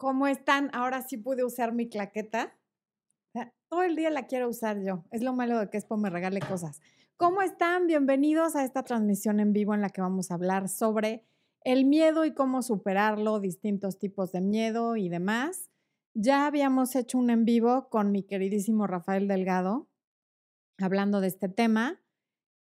¿Cómo están? Ahora sí pude usar mi claqueta. Todo el día la quiero usar yo. Es lo malo de que Expo me regale cosas. ¿Cómo están? Bienvenidos a esta transmisión en vivo en la que vamos a hablar sobre el miedo y cómo superarlo, distintos tipos de miedo y demás. Ya habíamos hecho un en vivo con mi queridísimo Rafael Delgado hablando de este tema.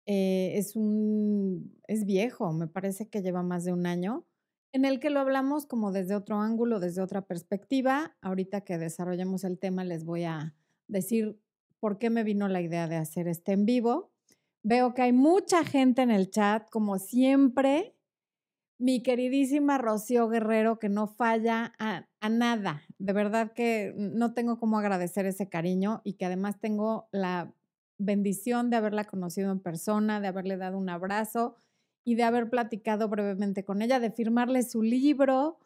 Eh, es un, es viejo, me parece que lleva más de un año en el que lo hablamos como desde otro ángulo, desde otra perspectiva. Ahorita que desarrollemos el tema les voy a decir por qué me vino la idea de hacer este en vivo. Veo que hay mucha gente en el chat, como siempre. Mi queridísima Rocío Guerrero, que no falla a, a nada. De verdad que no tengo cómo agradecer ese cariño y que además tengo la bendición de haberla conocido en persona, de haberle dado un abrazo y de haber platicado brevemente con ella, de firmarle su libro.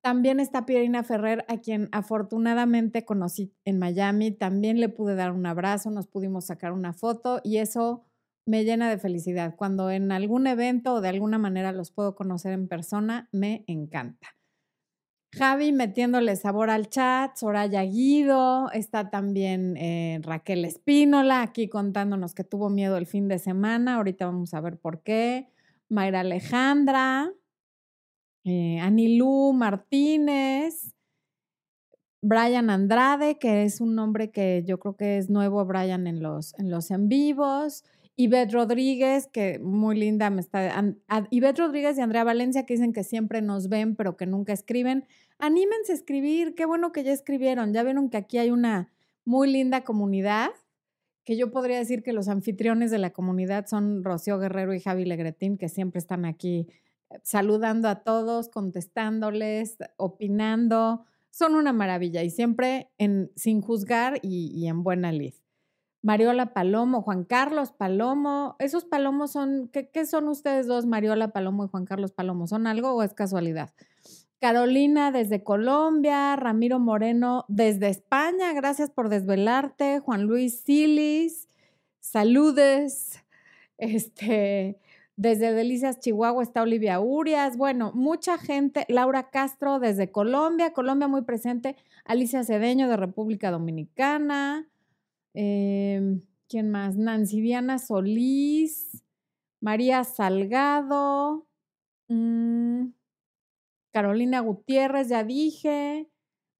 También está Pierina Ferrer, a quien afortunadamente conocí en Miami. También le pude dar un abrazo, nos pudimos sacar una foto y eso me llena de felicidad. Cuando en algún evento o de alguna manera los puedo conocer en persona, me encanta. Javi metiéndole sabor al chat, Soraya Guido, está también eh, Raquel Espínola aquí contándonos que tuvo miedo el fin de semana, ahorita vamos a ver por qué. Mayra Alejandra, eh, Anilú Martínez, Brian Andrade, que es un nombre que yo creo que es nuevo, Brian, en los en, los en vivos. Ivette Rodríguez, que muy linda me está. Ivette Rodríguez y Andrea Valencia, que dicen que siempre nos ven, pero que nunca escriben. Anímense a escribir, qué bueno que ya escribieron. Ya vieron que aquí hay una muy linda comunidad que yo podría decir que los anfitriones de la comunidad son Rocío Guerrero y Javi Legretín, que siempre están aquí eh, saludando a todos, contestándoles, opinando. Son una maravilla y siempre en, sin juzgar y, en buena lid. Mariola Palomo, Juan Carlos Palomo, esos palomos son, ¿qué, ¿qué, son ustedes dos, Mariola Palomo y Juan Carlos Palomo? ¿Son algo o es casualidad? Carolina desde Colombia, Ramiro Moreno desde España, gracias por desvelarte, Juan Luis Silis, saludes, este, desde Delicias, Chihuahua está Olivia Urias, bueno, mucha gente, Laura Castro desde Colombia, Colombia muy presente, Alicia Cedeño de República Dominicana, em, ¿quién más? Nancy Diana Solís, María Salgado, mm, Carolina Gutiérrez, ya dije.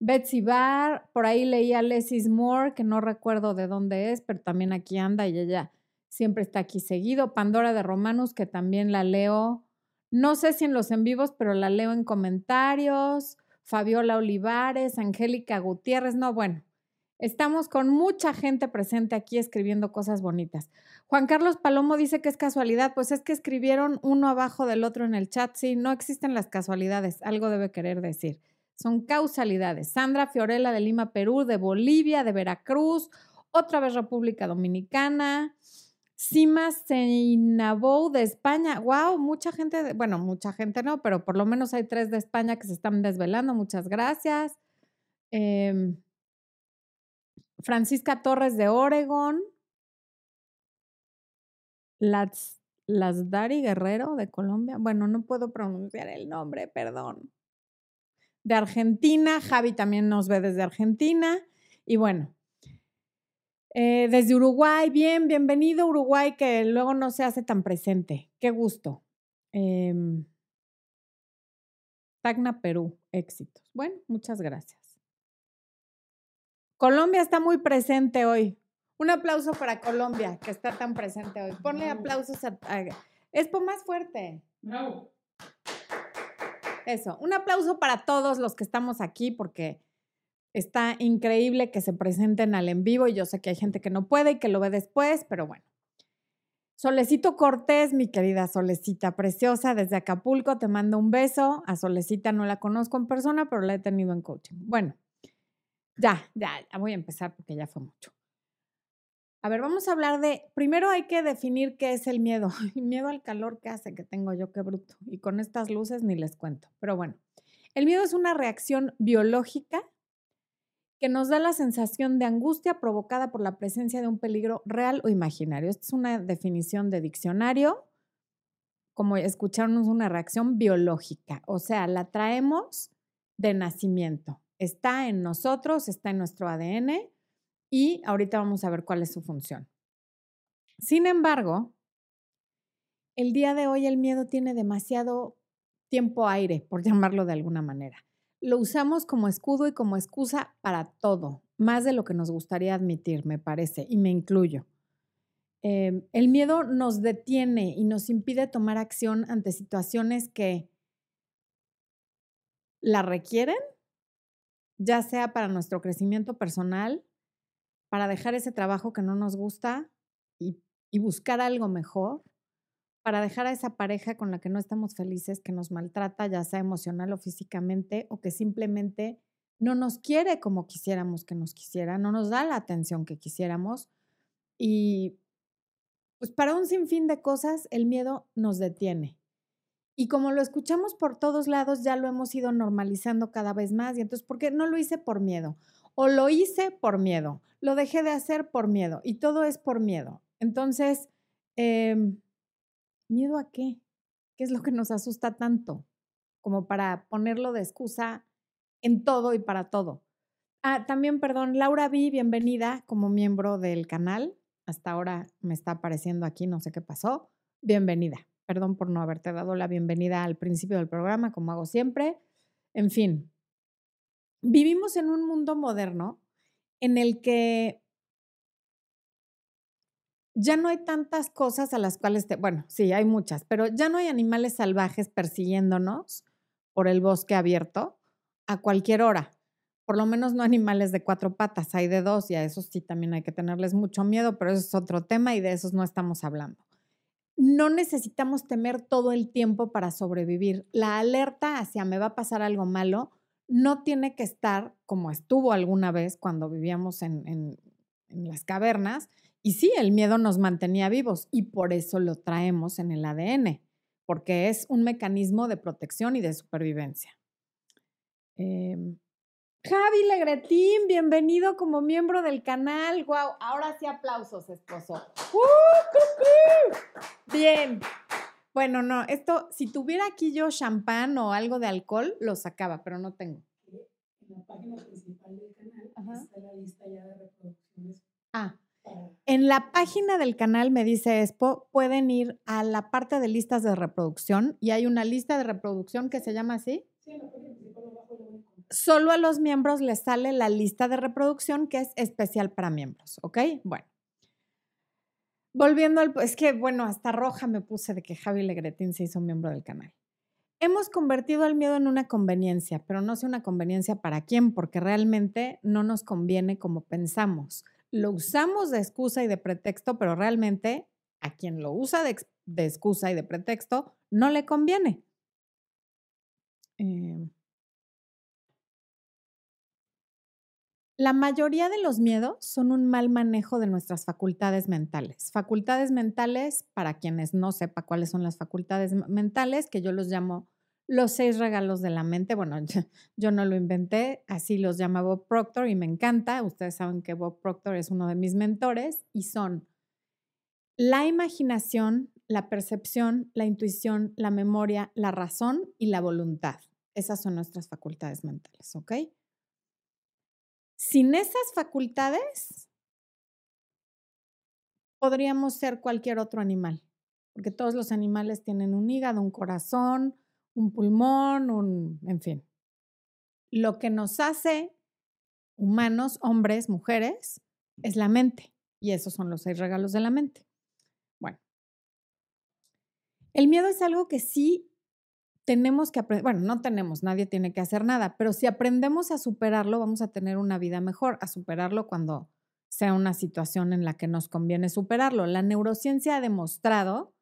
Betsy Barr, por ahí leía Leslie Moore, que no recuerdo de dónde es, pero también aquí anda y ella siempre está aquí seguido. Pandora de Romanus, que también la leo, no sé si en los en vivos, pero la leo en comentarios. Fabiola Olivares, Angélica Gutiérrez, no, bueno, Estamos con mucha gente presente aquí escribiendo cosas bonitas. Juan Carlos Palomo dice que es casualidad, pues es que escribieron uno abajo del otro en el chat. Sí, no existen las casualidades, algo debe querer decir. Son causalidades. Sandra Fiorella de Lima, Perú, de Bolivia, de Veracruz, otra vez República Dominicana. Sima Seinabou de España. Wow, mucha gente, bueno, mucha gente no, pero por lo menos hay tres de España que se están desvelando. Muchas gracias. Eh, Francisca Torres de Oregon, Las, Dari Guerrero de Colombia. Bueno, no puedo pronunciar el nombre, perdón. De Argentina, Javi también nos ve desde Argentina. Y bueno, eh, desde Uruguay, bien, bienvenido Uruguay, que luego no se hace tan presente. Qué gusto. Eh, Tacna, Perú, éxitos. Bueno, muchas gracias. Colombia está muy presente hoy. Un aplauso para Colombia, que está tan presente hoy. Ponle aplausos a... Es por más fuerte. No. Eso, un aplauso para todos los que estamos aquí porque está increíble que se presenten al en vivo y yo sé que hay gente que no puede y que lo ve después, pero bueno. Solecito Cortés, mi querida Solecita preciosa, desde Acapulco, te mando un beso. A Solecita no la conozco en persona, pero la he tenido en coaching. Bueno, ya, ya, ya voy a empezar porque ya fue mucho. A ver, vamos a hablar de, primero hay que definir qué es el miedo. Miedo al calor que hace que tengo yo, qué bruto. Y con estas luces ni les cuento. Pero bueno, el miedo es una reacción biológica que nos da la sensación de angustia provocada por la presencia de un peligro real o imaginario. Esta es una definición de diccionario. Como escucharon, es una reacción biológica. O sea, la traemos de nacimiento. Está en nosotros, está en nuestro ADN y ahorita vamos a ver cuál es su función. Sin embargo, el día de hoy el miedo tiene demasiado tiempo aire, por llamarlo de alguna manera. Lo usamos como escudo y como excusa para todo, más de lo que nos gustaría admitir, me parece, y me incluyo. Em, el miedo nos detiene y nos impide tomar acción ante situaciones que la requieren, ya sea para nuestro crecimiento personal, para dejar ese trabajo que no nos gusta y, buscar algo mejor, para dejar a esa pareja con la que no estamos felices, que nos maltrata, ya sea emocional o físicamente, o que simplemente no nos quiere como quisiéramos que nos quisiera, no nos da la atención que quisiéramos. Y pues para un sinfín de cosas, el miedo nos detiene. Y como lo escuchamos por todos lados, ya lo hemos ido normalizando cada vez más. Y entonces, ¿por qué no lo hice por miedo? O lo hice por miedo, lo dejé de hacer por miedo. Y todo es por miedo. Entonces, eh, ¿Miedo a qué? ¿Qué es lo que nos asusta tanto? Como para ponerlo de excusa en todo y para todo. Ah, también, perdón, Laura B, bienvenida como miembro del canal. Hasta ahora me está apareciendo aquí, no sé qué pasó. Bienvenida. Perdón por no haberte dado la bienvenida al principio del programa, como hago siempre. En fin, vivimos en un mundo moderno en el que ya no hay tantas cosas a las cuales, te, bueno, sí, hay muchas, pero ya no hay animales salvajes persiguiéndonos por el bosque abierto a cualquier hora. Por lo menos no animales de cuatro patas, hay de dos y a esos sí también hay que tenerles mucho miedo, pero eso es otro tema y de esos no estamos hablando. No necesitamos temer todo el tiempo para sobrevivir. La alerta hacia me va a pasar algo malo no tiene que estar como estuvo alguna vez cuando vivíamos en, las cavernas, y sí, el miedo nos mantenía vivos y por eso lo traemos en el ADN, porque es un mecanismo de protección y de supervivencia. Em, Javi Legretín, bienvenido como miembro del canal. Wow, ahora sí aplausos, esposo. ¡Uh, Bien. Bueno, no, esto, si tuviera aquí yo champán o algo de alcohol, lo sacaba, pero no tengo. En la página principal del canal está la lista ya de reproducciones. Ah, en la página del canal, me dice Expo, pueden ir a la parte de listas de reproducción y hay una lista de reproducción que se llama así. Sí, Solo a los miembros les sale la lista de reproducción que es especial para miembros, ¿ok? Bueno. Volviendo al... Es que, bueno, hasta roja me puse de que Javi Legretín se hizo miembro del canal. Hemos convertido el miedo en una conveniencia, pero no sé una conveniencia para quién, porque realmente no nos conviene como pensamos lo usamos de excusa y de pretexto, pero realmente a quien lo usa de, excusa y de pretexto no le conviene. Em. La mayoría de los miedos son un mal manejo de nuestras facultades mentales. Facultades mentales, para quienes no sepa cuáles son las facultades mentales, que yo los llamo los seis regalos de la mente. Bueno, yo, no lo inventé, así los llama Bob Proctor y me encanta. Ustedes saben que Bob Proctor es uno de mis mentores y son la imaginación, la percepción, la intuición, la memoria, la razón y la voluntad. Esas son nuestras facultades mentales, ¿ok? Sin esas facultades, podríamos ser cualquier otro animal, porque todos los animales tienen un hígado, un corazón, un pulmón, un, en fin. Lo que nos hace humanos, hombres, mujeres, es la mente. Y esos son los seis regalos de la mente. Bueno, el miedo es algo que sí tenemos que aprender, bueno, no tenemos, nadie tiene que hacer nada, pero si aprendemos a superarlo, vamos a tener una vida mejor, a superarlo cuando sea una situación en la que nos conviene superarlo. La neurociencia ha demostrado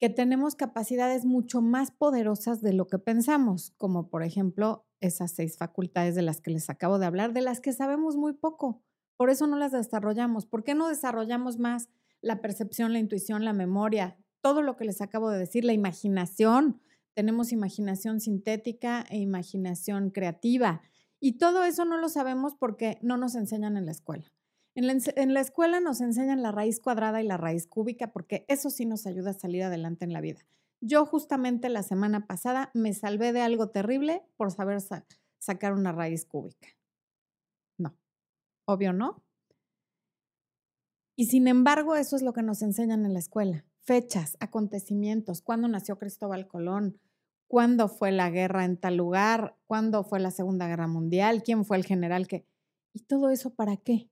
que tenemos capacidades mucho más poderosas de lo que pensamos, como por ejemplo esas seis facultades de las que les acabo de hablar, de las que sabemos muy poco. Por eso no las desarrollamos. ¿Por qué no desarrollamos más la percepción, la intuición, la memoria, todo lo que les acabo de decir, la imaginación? Tenemos imaginación sintética e imaginación creativa. Y todo eso no lo sabemos porque no nos enseñan en la escuela. En la, escuela nos enseñan la raíz cuadrada y la raíz cúbica porque eso sí nos ayuda a salir adelante en la vida. Yo justamente la semana pasada me salvé de algo terrible por saber sacar una raíz cúbica. No, obvio no. Y sin embargo, eso es lo que nos enseñan en la escuela. Fechas, acontecimientos, cuándo nació Cristóbal Colón, cuándo fue la guerra en tal lugar, cuándo fue la Segunda Guerra Mundial, quién fue el general que... ¿Y todo eso para qué?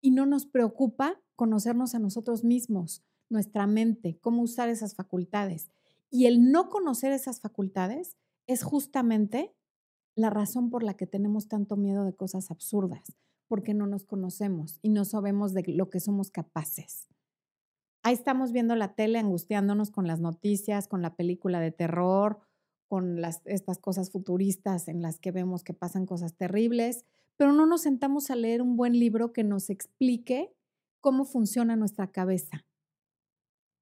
Y no nos preocupa conocernos a nosotros mismos, nuestra mente, cómo usar esas facultades. Y el no conocer esas facultades es justamente la razón por la que tenemos tanto miedo de cosas absurdas, porque no nos conocemos y no sabemos de lo que somos capaces. Ahí estamos viendo la tele angustiándonos con las noticias, con la película de terror, con las, estas cosas futuristas en las que vemos que pasan cosas terribles, pero no nos sentamos a leer un buen libro que nos explique cómo funciona nuestra cabeza.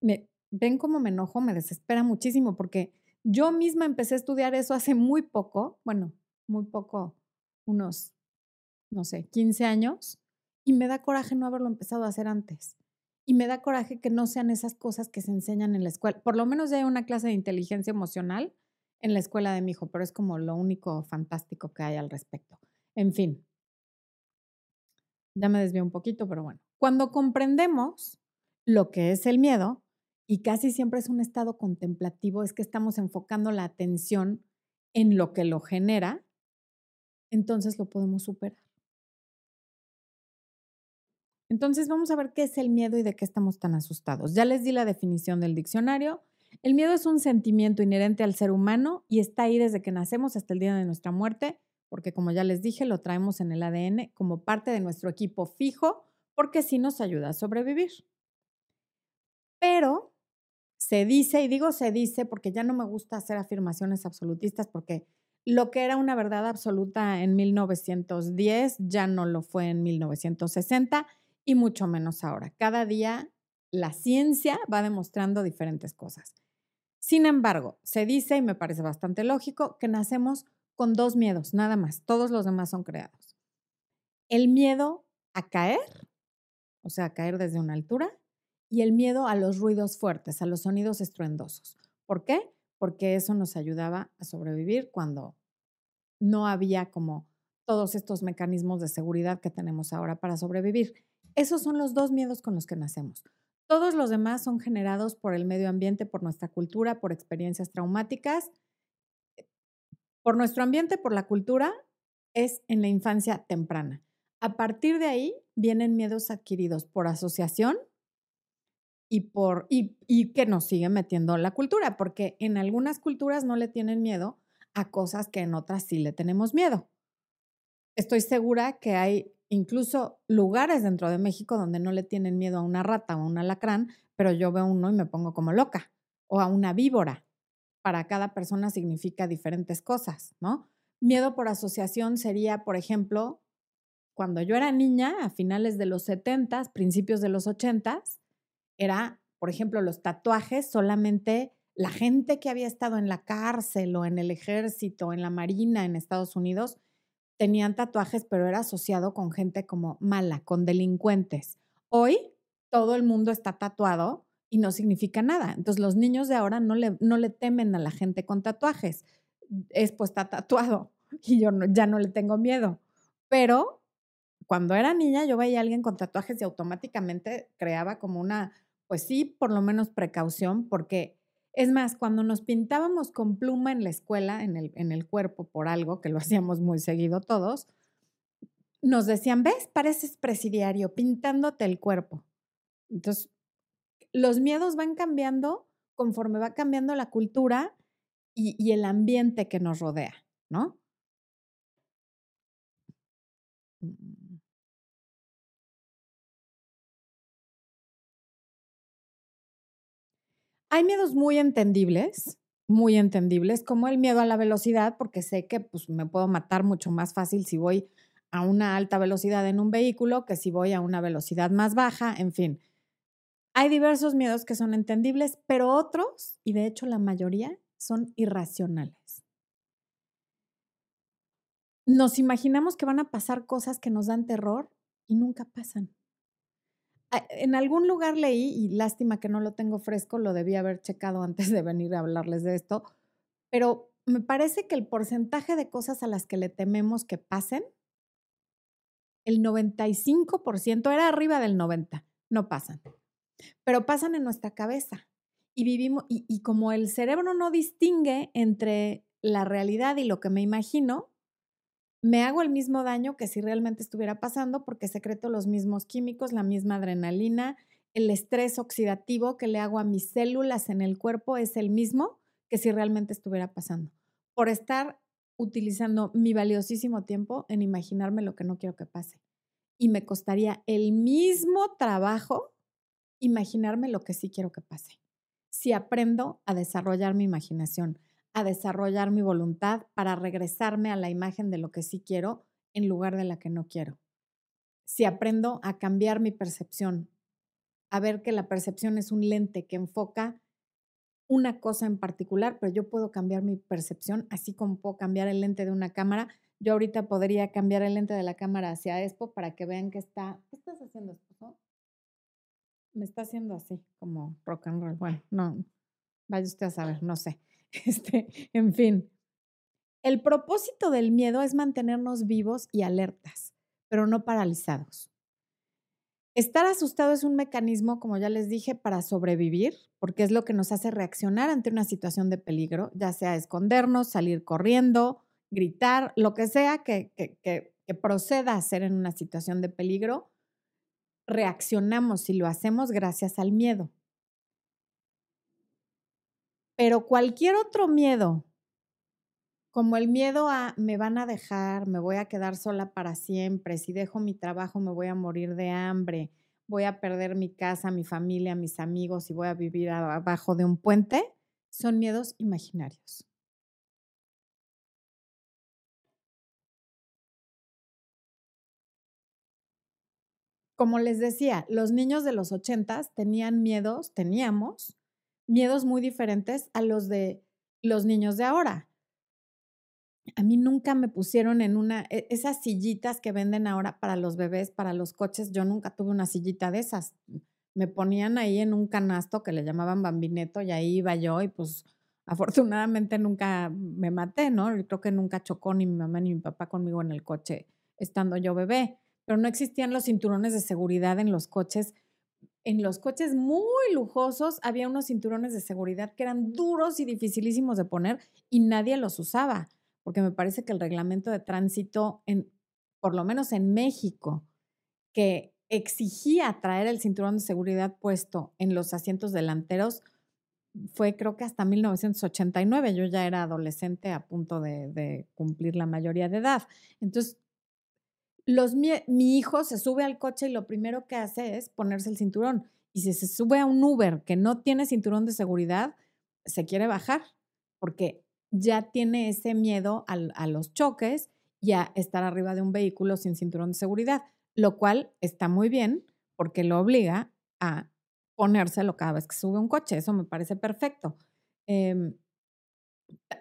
Me, ven cómo me enojo, me desespera muchísimo porque yo misma empecé a estudiar eso hace muy poco, bueno, muy poco, unos, no sé, 15 años, y me da coraje no haberlo empezado a hacer antes. Y me da coraje que no sean esas cosas que se enseñan en la escuela. Por lo menos ya hay una clase de inteligencia emocional en la escuela de mi hijo, pero es como lo único fantástico que hay al respecto. En fin, ya me desvío un poquito, pero bueno, cuando comprendemos lo que es el miedo, y casi siempre es un estado contemplativo, es que estamos enfocando la atención en lo que lo genera, entonces lo podemos superar. Entonces vamos a ver qué es el miedo y de qué estamos tan asustados. Ya les di la definición del diccionario. El miedo es un sentimiento inherente al ser humano y está ahí desde que nacemos hasta el día de nuestra muerte, porque como ya les dije, lo traemos en el ADN como parte de nuestro equipo fijo, porque sí nos ayuda a sobrevivir. Pero se dice, y digo se dice porque ya no me gusta hacer afirmaciones absolutistas porque lo que era una verdad absoluta en 1910 ya no lo fue en 1960 y mucho menos ahora. Cada día la ciencia va demostrando diferentes cosas. Sin embargo, se dice, y me parece bastante lógico, que nacemos con dos miedos, nada más. Todos los demás son creados. El miedo a caer, o sea, a caer desde una altura, y el miedo a los ruidos fuertes, a los sonidos estruendosos. ¿Por qué? Porque eso nos ayudaba a sobrevivir cuando no había como todos estos mecanismos de seguridad que tenemos ahora para sobrevivir. Esos son los dos miedos con los que nacemos. Todos los demás son generados por el medio ambiente, por nuestra cultura, por experiencias traumáticas. Por nuestro ambiente, por la cultura, es en la infancia temprana. A partir de ahí vienen miedos adquiridos por asociación, y, por, que nos sigue metiendo la cultura, porque en algunas culturas no le tienen miedo a cosas que en otras sí le tenemos miedo. Estoy segura que hay incluso lugares dentro de México donde no le tienen miedo a una rata o a un alacrán, pero yo veo uno y me pongo como loca, o a una víbora. Para cada persona significa diferentes cosas, ¿no? Miedo por asociación sería, por ejemplo, cuando yo era niña, a finales de los 70, principios de los 80, era, por ejemplo, los tatuajes, solamente la gente que había estado en la cárcel o en el ejército, en la marina en Estados Unidos, tenían tatuajes, pero era asociado con gente como mala, con delincuentes. Hoy todo el mundo está tatuado y no significa nada. Entonces los niños de ahora no le, no le temen a la gente con tatuajes. Es pues está tatuado y yo ya no le tengo miedo. Pero cuando era niña yo veía a alguien con tatuajes y automáticamente creaba como una pues sí, por lo menos precaución, porque es más, cuando nos pintábamos con pluma en la escuela, en el, en el cuerpo por algo, que lo hacíamos muy seguido todos, nos decían, ves, pareces presidiario, pintándote el cuerpo. Entonces, los miedos van cambiando conforme va cambiando la cultura y, y el ambiente que nos rodea, ¿no? Hay miedos muy entendibles, muy entendibles, como el miedo a la velocidad, porque sé que pues, me puedo matar mucho más fácil si voy a una alta velocidad en un vehículo que si voy a una velocidad más baja, en fin. Hay diversos miedos que son entendibles, pero otros, y de hecho la mayoría, son irracionales. Nos imaginamos que van a pasar cosas que nos dan terror y nunca pasan en algún lugar leí, y lástima que no lo tengo fresco, lo debí haber checado antes de venir a hablarles de esto, pero me parece que el porcentaje de cosas a las que le tememos que pasen, el 95% era arriba del 90%, no pasan, pero pasan en nuestra cabeza. Y vivimos, y, y como el cerebro no distingue entre la realidad y lo que me imagino, me hago el mismo daño que si realmente estuviera pasando porque secreto los mismos químicos, la misma adrenalina, el estrés oxidativo que le hago a mis células en el cuerpo es el mismo que si realmente estuviera pasando. Por estar utilizando mi valiosísimo tiempo en imaginarme lo que no quiero que pase. Y me costaría el mismo trabajo imaginarme lo que sí quiero que pase. Si aprendo a desarrollar mi imaginación, a desarrollar mi voluntad para regresarme a la imagen de lo que sí quiero en lugar de la que no quiero. Si aprendo a cambiar mi percepción, a ver que la percepción es un lente que enfoca una cosa en particular, pero yo puedo cambiar mi percepción, así como puedo cambiar el lente de una cámara. Yo ahorita podría cambiar el lente de la cámara hacia Expo para que vean que está. ¿Qué estás haciendo, esposo? Me está haciendo así, como rock and roll. Bueno, no, vaya usted a saber, no sé. Este, en fin, el propósito del miedo es mantenernos vivos y alertas, pero no paralizados. Estar asustado es un mecanismo, como ya les dije, para sobrevivir, porque es lo que nos hace reaccionar ante una situación de peligro, ya sea escondernos, salir corriendo, gritar, lo que sea que, que, proceda a hacer en una situación de peligro, reaccionamos y lo hacemos gracias al miedo. Pero cualquier otro miedo, como el miedo a me van a dejar, me voy a quedar sola para siempre, si dejo mi trabajo me voy a morir de hambre, voy a perder mi casa, mi familia, mis amigos y voy a vivir abajo de un puente, son miedos imaginarios. Como les decía, los niños de los ochentas tenían miedos, teníamos miedos muy diferentes a los de los niños de ahora. A mí nunca me pusieron en una, e, esas sillitas que venden ahora para los bebés, para los coches, yo nunca tuve una sillita de esas. Me ponían ahí en un canasto que le llamaban bambineto y ahí iba yo y pues afortunadamente nunca me maté, ¿no? Yo creo que nunca chocó ni mi mamá ni mi papá conmigo en el coche estando yo bebé, pero no existían los cinturones de seguridad en los coches en los coches muy lujosos había unos cinturones de seguridad que eran duros y dificilísimos de poner y nadie los usaba, porque me parece que el reglamento de tránsito, en, por lo menos en México, que exigía traer el cinturón de seguridad puesto en los asientos delanteros, fue creo que hasta 1989. Yo ya era adolescente a punto de, de cumplir la mayoría de edad. Entonces, mi, hijo se sube al coche y lo primero que hace es ponerse el cinturón. Y si se sube a un Uber que no tiene cinturón de seguridad, se quiere bajar porque ya tiene ese miedo a los choques y a estar arriba de un vehículo sin cinturón de seguridad, lo cual está muy bien porque lo obliga a ponérselo cada vez que sube un coche. Eso me parece perfecto. Em,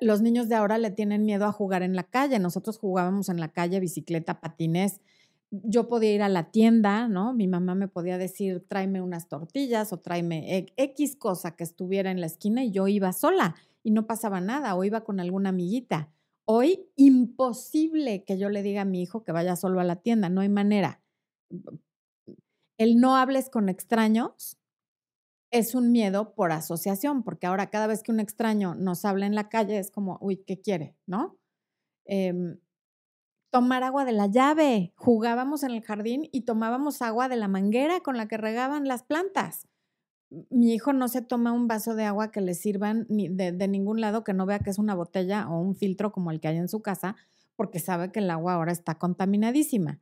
los niños de ahora le tienen miedo a jugar en la calle. Nosotros jugábamos en la calle, bicicleta, patines. Yo podía ir a la tienda, ¿no? Mi mamá me podía decir, tráeme unas tortillas o tráeme X cosa que estuviera en la esquina y yo iba sola y no pasaba nada o iba con alguna amiguita. Hoy, imposible que yo le diga a mi hijo que vaya solo a la tienda, no hay manera. El no hables con extraños es un miedo por asociación, porque ahora cada vez que un extraño nos habla en la calle es como, uy, ¿qué quiere? ¿No? Em, tomar agua de la llave. Jugábamos en el jardín y tomábamos agua de la manguera con la que regaban las plantas. Mi hijo no se toma un vaso de agua que le sirvan de, de ningún lado que no vea que es una botella o un filtro como el que hay en su casa, porque sabe que el agua ahora está contaminadísima.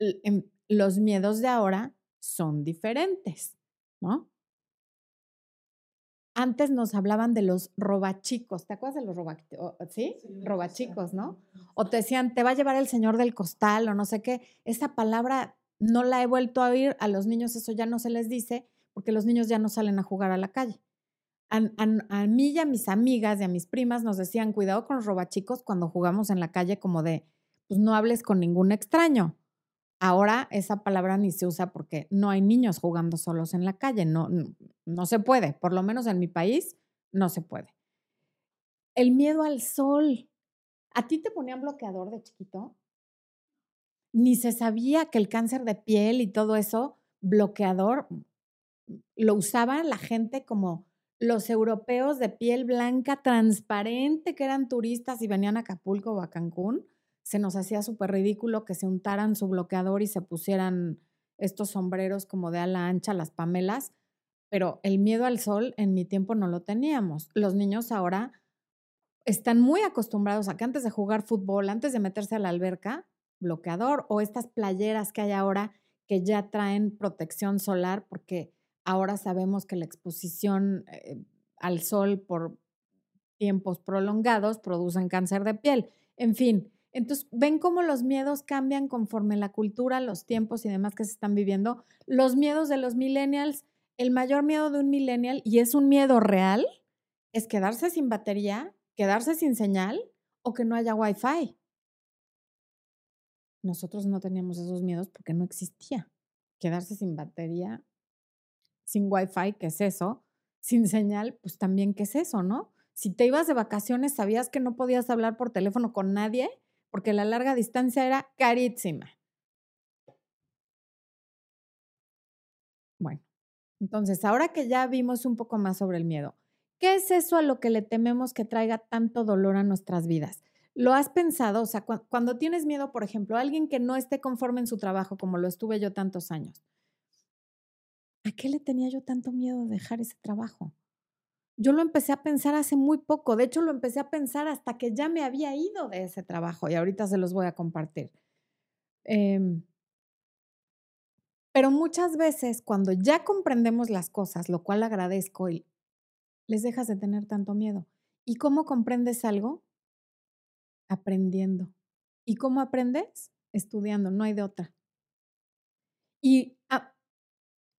Em, los miedos de ahora son diferentes, ¿no? Antes nos hablaban de los robachicos. ¿Te acuerdas de los robachicos? ¿Sí? Robachicos, ¿no? O te decían, te va a llevar el señor del costal o no sé qué. Esa palabra no la he vuelto a oír. A los niños eso ya no se les dice porque los niños ya no salen a jugar a la calle. A, a mí y a mis amigas y a mis primas nos decían, cuidado con los robachicos cuando jugamos en la calle como de, pues no hables con ningún extraño. Ahora esa palabra ni se usa porque no hay niños jugando solos en la calle, no, no, se puede, por lo menos en mi país no se puede. El miedo al sol. ¿A ti te ponían bloqueador de chiquito? Ni se sabía que el cáncer de piel y todo eso, bloqueador, lo usaba la gente como los europeos de piel blanca transparente que eran turistas y venían a Acapulco o a Cancún se nos hacía súper ridículo que se untaran su bloqueador y se pusieran estos sombreros como de ala ancha, las pamelas, pero el miedo al sol en mi tiempo no lo teníamos. Los niños ahora están muy acostumbrados a que antes de jugar fútbol, antes de meterse a la alberca, bloqueador o estas playeras que hay ahora que ya traen protección solar porque ahora sabemos que la exposición eh, al sol por tiempos prolongados producen cáncer de piel. En fin, entonces, ven cómo los miedos cambian conforme la cultura, los tiempos y demás que se están viviendo. Los miedos de los millennials, el mayor miedo de un millennial, y es un miedo real, es quedarse sin batería, quedarse sin señal o que no haya wifi. Nosotros no teníamos esos miedos porque no existía. Quedarse sin batería, sin wifi, ¿qué es eso? Sin señal, pues también, ¿qué es eso, no? Si te ibas de vacaciones, sabías que no podías hablar por teléfono con nadie porque la larga distancia era carísima. Bueno, entonces ahora que ya vimos un poco más sobre el miedo, ¿qué es eso a lo que le tememos que traiga tanto dolor a nuestras vidas? ¿Lo has pensado? O sea, cuando tienes miedo, por ejemplo, a alguien que no esté conforme en su trabajo, como lo estuve yo tantos años, ¿a qué le tenía yo tanto miedo de dejar ese trabajo? Yo lo empecé a pensar hace muy poco. De hecho, lo empecé a pensar hasta que ya me había ido de ese trabajo y ahorita se los voy a compartir. Em, pero muchas veces cuando ya comprendemos las cosas, lo cual agradezco, y les dejas de tener tanto miedo. ¿Y cómo comprendes algo? Aprendiendo. ¿Y cómo aprendes? Estudiando, no hay de otra. Y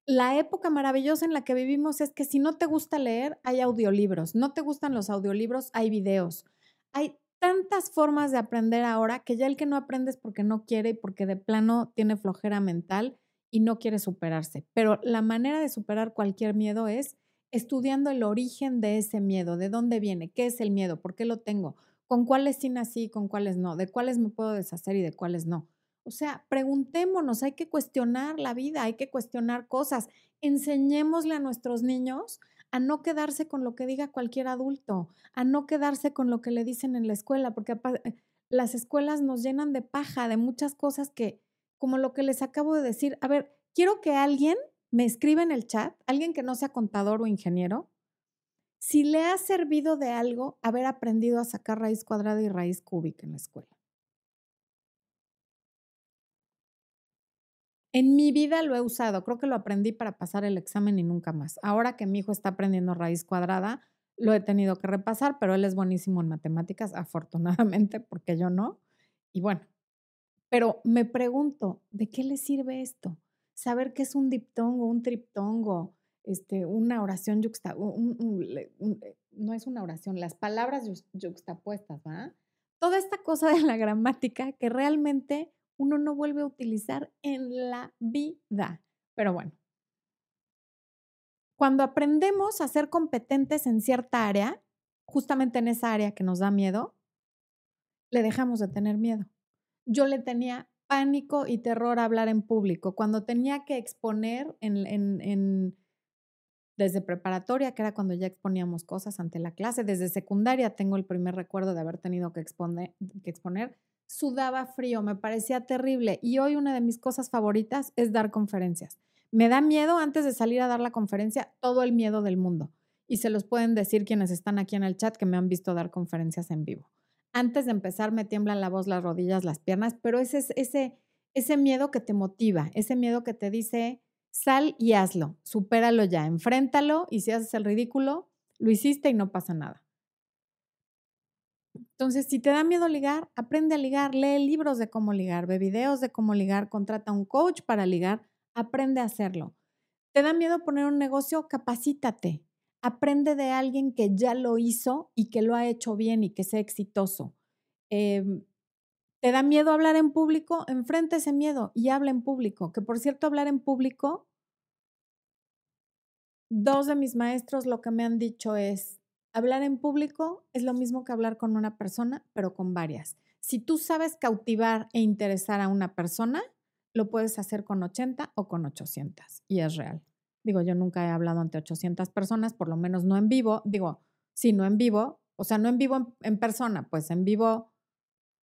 la época maravillosa en la que vivimos es que si no te gusta leer, hay audiolibros. No te gustan los audiolibros, hay videos. Hay tantas formas de aprender ahora que ya el que no aprende es porque no quiere y porque de plano tiene flojera mental y no quiere superarse. Pero la manera de superar cualquier miedo es estudiando el origen de ese miedo, de dónde viene, qué es el miedo, por qué lo tengo, con cuáles sí nací, con cuáles no, de cuáles me puedo deshacer y de cuáles no. O sea, preguntémonos, hay que cuestionar la vida, hay que cuestionar cosas. Enseñémosle a nuestros niños a no quedarse con lo que diga cualquier adulto, a no quedarse con lo que le dicen en la escuela, porque eh, las escuelas nos llenan de paja, de muchas cosas que, como lo que les acabo de decir, a ver, quiero que alguien me escriba en el chat, alguien que no sea contador o ingeniero, si le ha servido de algo haber aprendido a sacar raíz cuadrada y raíz cúbica en la escuela. En mi vida lo he usado, creo que lo aprendí para pasar el examen y nunca más. Ahora que mi hijo está aprendiendo raíz cuadrada, lo he tenido que repasar, pero él es buenísimo en matemáticas, afortunadamente, porque yo no. Y bueno, pero me pregunto, ¿de qué le sirve esto? Saber qué es un diptongo, un triptongo, este, una oración yuxta, eh, no es una oración, las palabras yuxtapuestas, ¿va? Toda esta cosa de la gramática que realmente uno no vuelve a utilizar en la vida. Pero bueno, cuando aprendemos a ser competentes en cierta área, justamente en esa área que nos da miedo, le dejamos de tener miedo. Yo le tenía pánico y terror a hablar en público. Cuando tenía que exponer desde preparatoria, que era cuando ya exponíamos cosas ante la clase, desde secundaria tengo el primer recuerdo de haber tenido que que exponer sudaba frío, me parecía terrible. Y hoy una de mis cosas favoritas es dar conferencias. Me da miedo antes de salir a dar la conferencia, todo el miedo del mundo. Y se los pueden decir quienes están aquí en el chat que me han visto dar conferencias en vivo. Antes de empezar me tiemblan la voz, las rodillas, las piernas, pero ese es ese, ese miedo que te motiva, ese miedo que te dice, sal y hazlo, supéralo ya, enfréntalo y si haces el ridículo, lo hiciste y no pasa nada. Entonces, si te da miedo ligar, aprende a ligar, lee libros de cómo ligar, ve videos de cómo ligar, contrata un coach para ligar, aprende a hacerlo. ¿Te da miedo poner un negocio? Capacítate. Aprende de alguien que ya lo hizo y que lo ha hecho bien y que sea exitoso. Em, ¿Te da miedo hablar en público? Enfrente ese miedo y habla en público. Que por cierto, hablar en público, dos de mis maestros lo que me han dicho es, hablar en público es lo mismo que hablar con una persona, pero con varias. Si tú sabes cautivar e interesar a una persona, lo puedes hacer con 80 o con 800 y es real. Digo, yo nunca he hablado ante 800 personas, por lo menos no en vivo. Digo, sí, no en vivo, o sea, no en vivo en, persona, pues en vivo,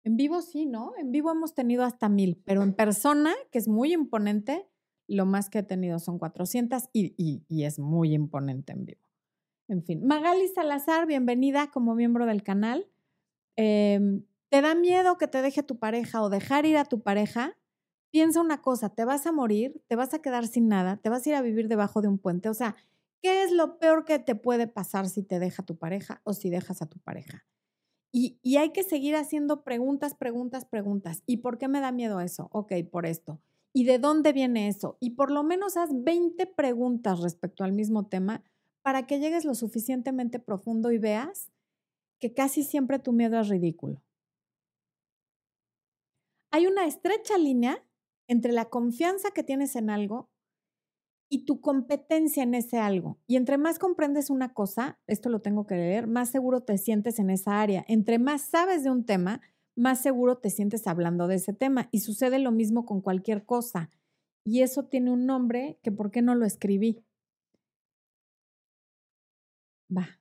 en vivo sí, ¿no? En vivo hemos tenido hasta mil, pero en persona, que es muy imponente, lo más que he tenido son 400 y, y, es muy imponente en vivo. En fin, Magali Salazar, bienvenida como miembro del canal. Em, ¿Te da miedo que te deje tu pareja o dejar ir a tu pareja? Piensa una cosa, te vas a morir, te vas a quedar sin nada, te vas a ir a vivir debajo de un puente. O sea, ¿qué es lo peor que te puede pasar si te deja tu pareja o si dejas a tu pareja? Y, y hay que seguir haciendo preguntas, preguntas, preguntas. ¿Y por qué me da miedo eso? Ok, por esto. ¿Y de dónde viene eso? Y por lo menos haz 20 preguntas respecto al mismo tema para que llegues lo suficientemente profundo y veas que casi siempre tu miedo es ridículo. Hay una estrecha línea entre la confianza que tienes en algo y tu competencia en ese algo. Y entre más comprendes una cosa, esto lo tengo que leer, más seguro te sientes en esa área. Entre más sabes de un tema, más seguro te sientes hablando de ese tema. Y sucede lo mismo con cualquier cosa. Y eso tiene un nombre que ¿por qué no lo escribí? Va,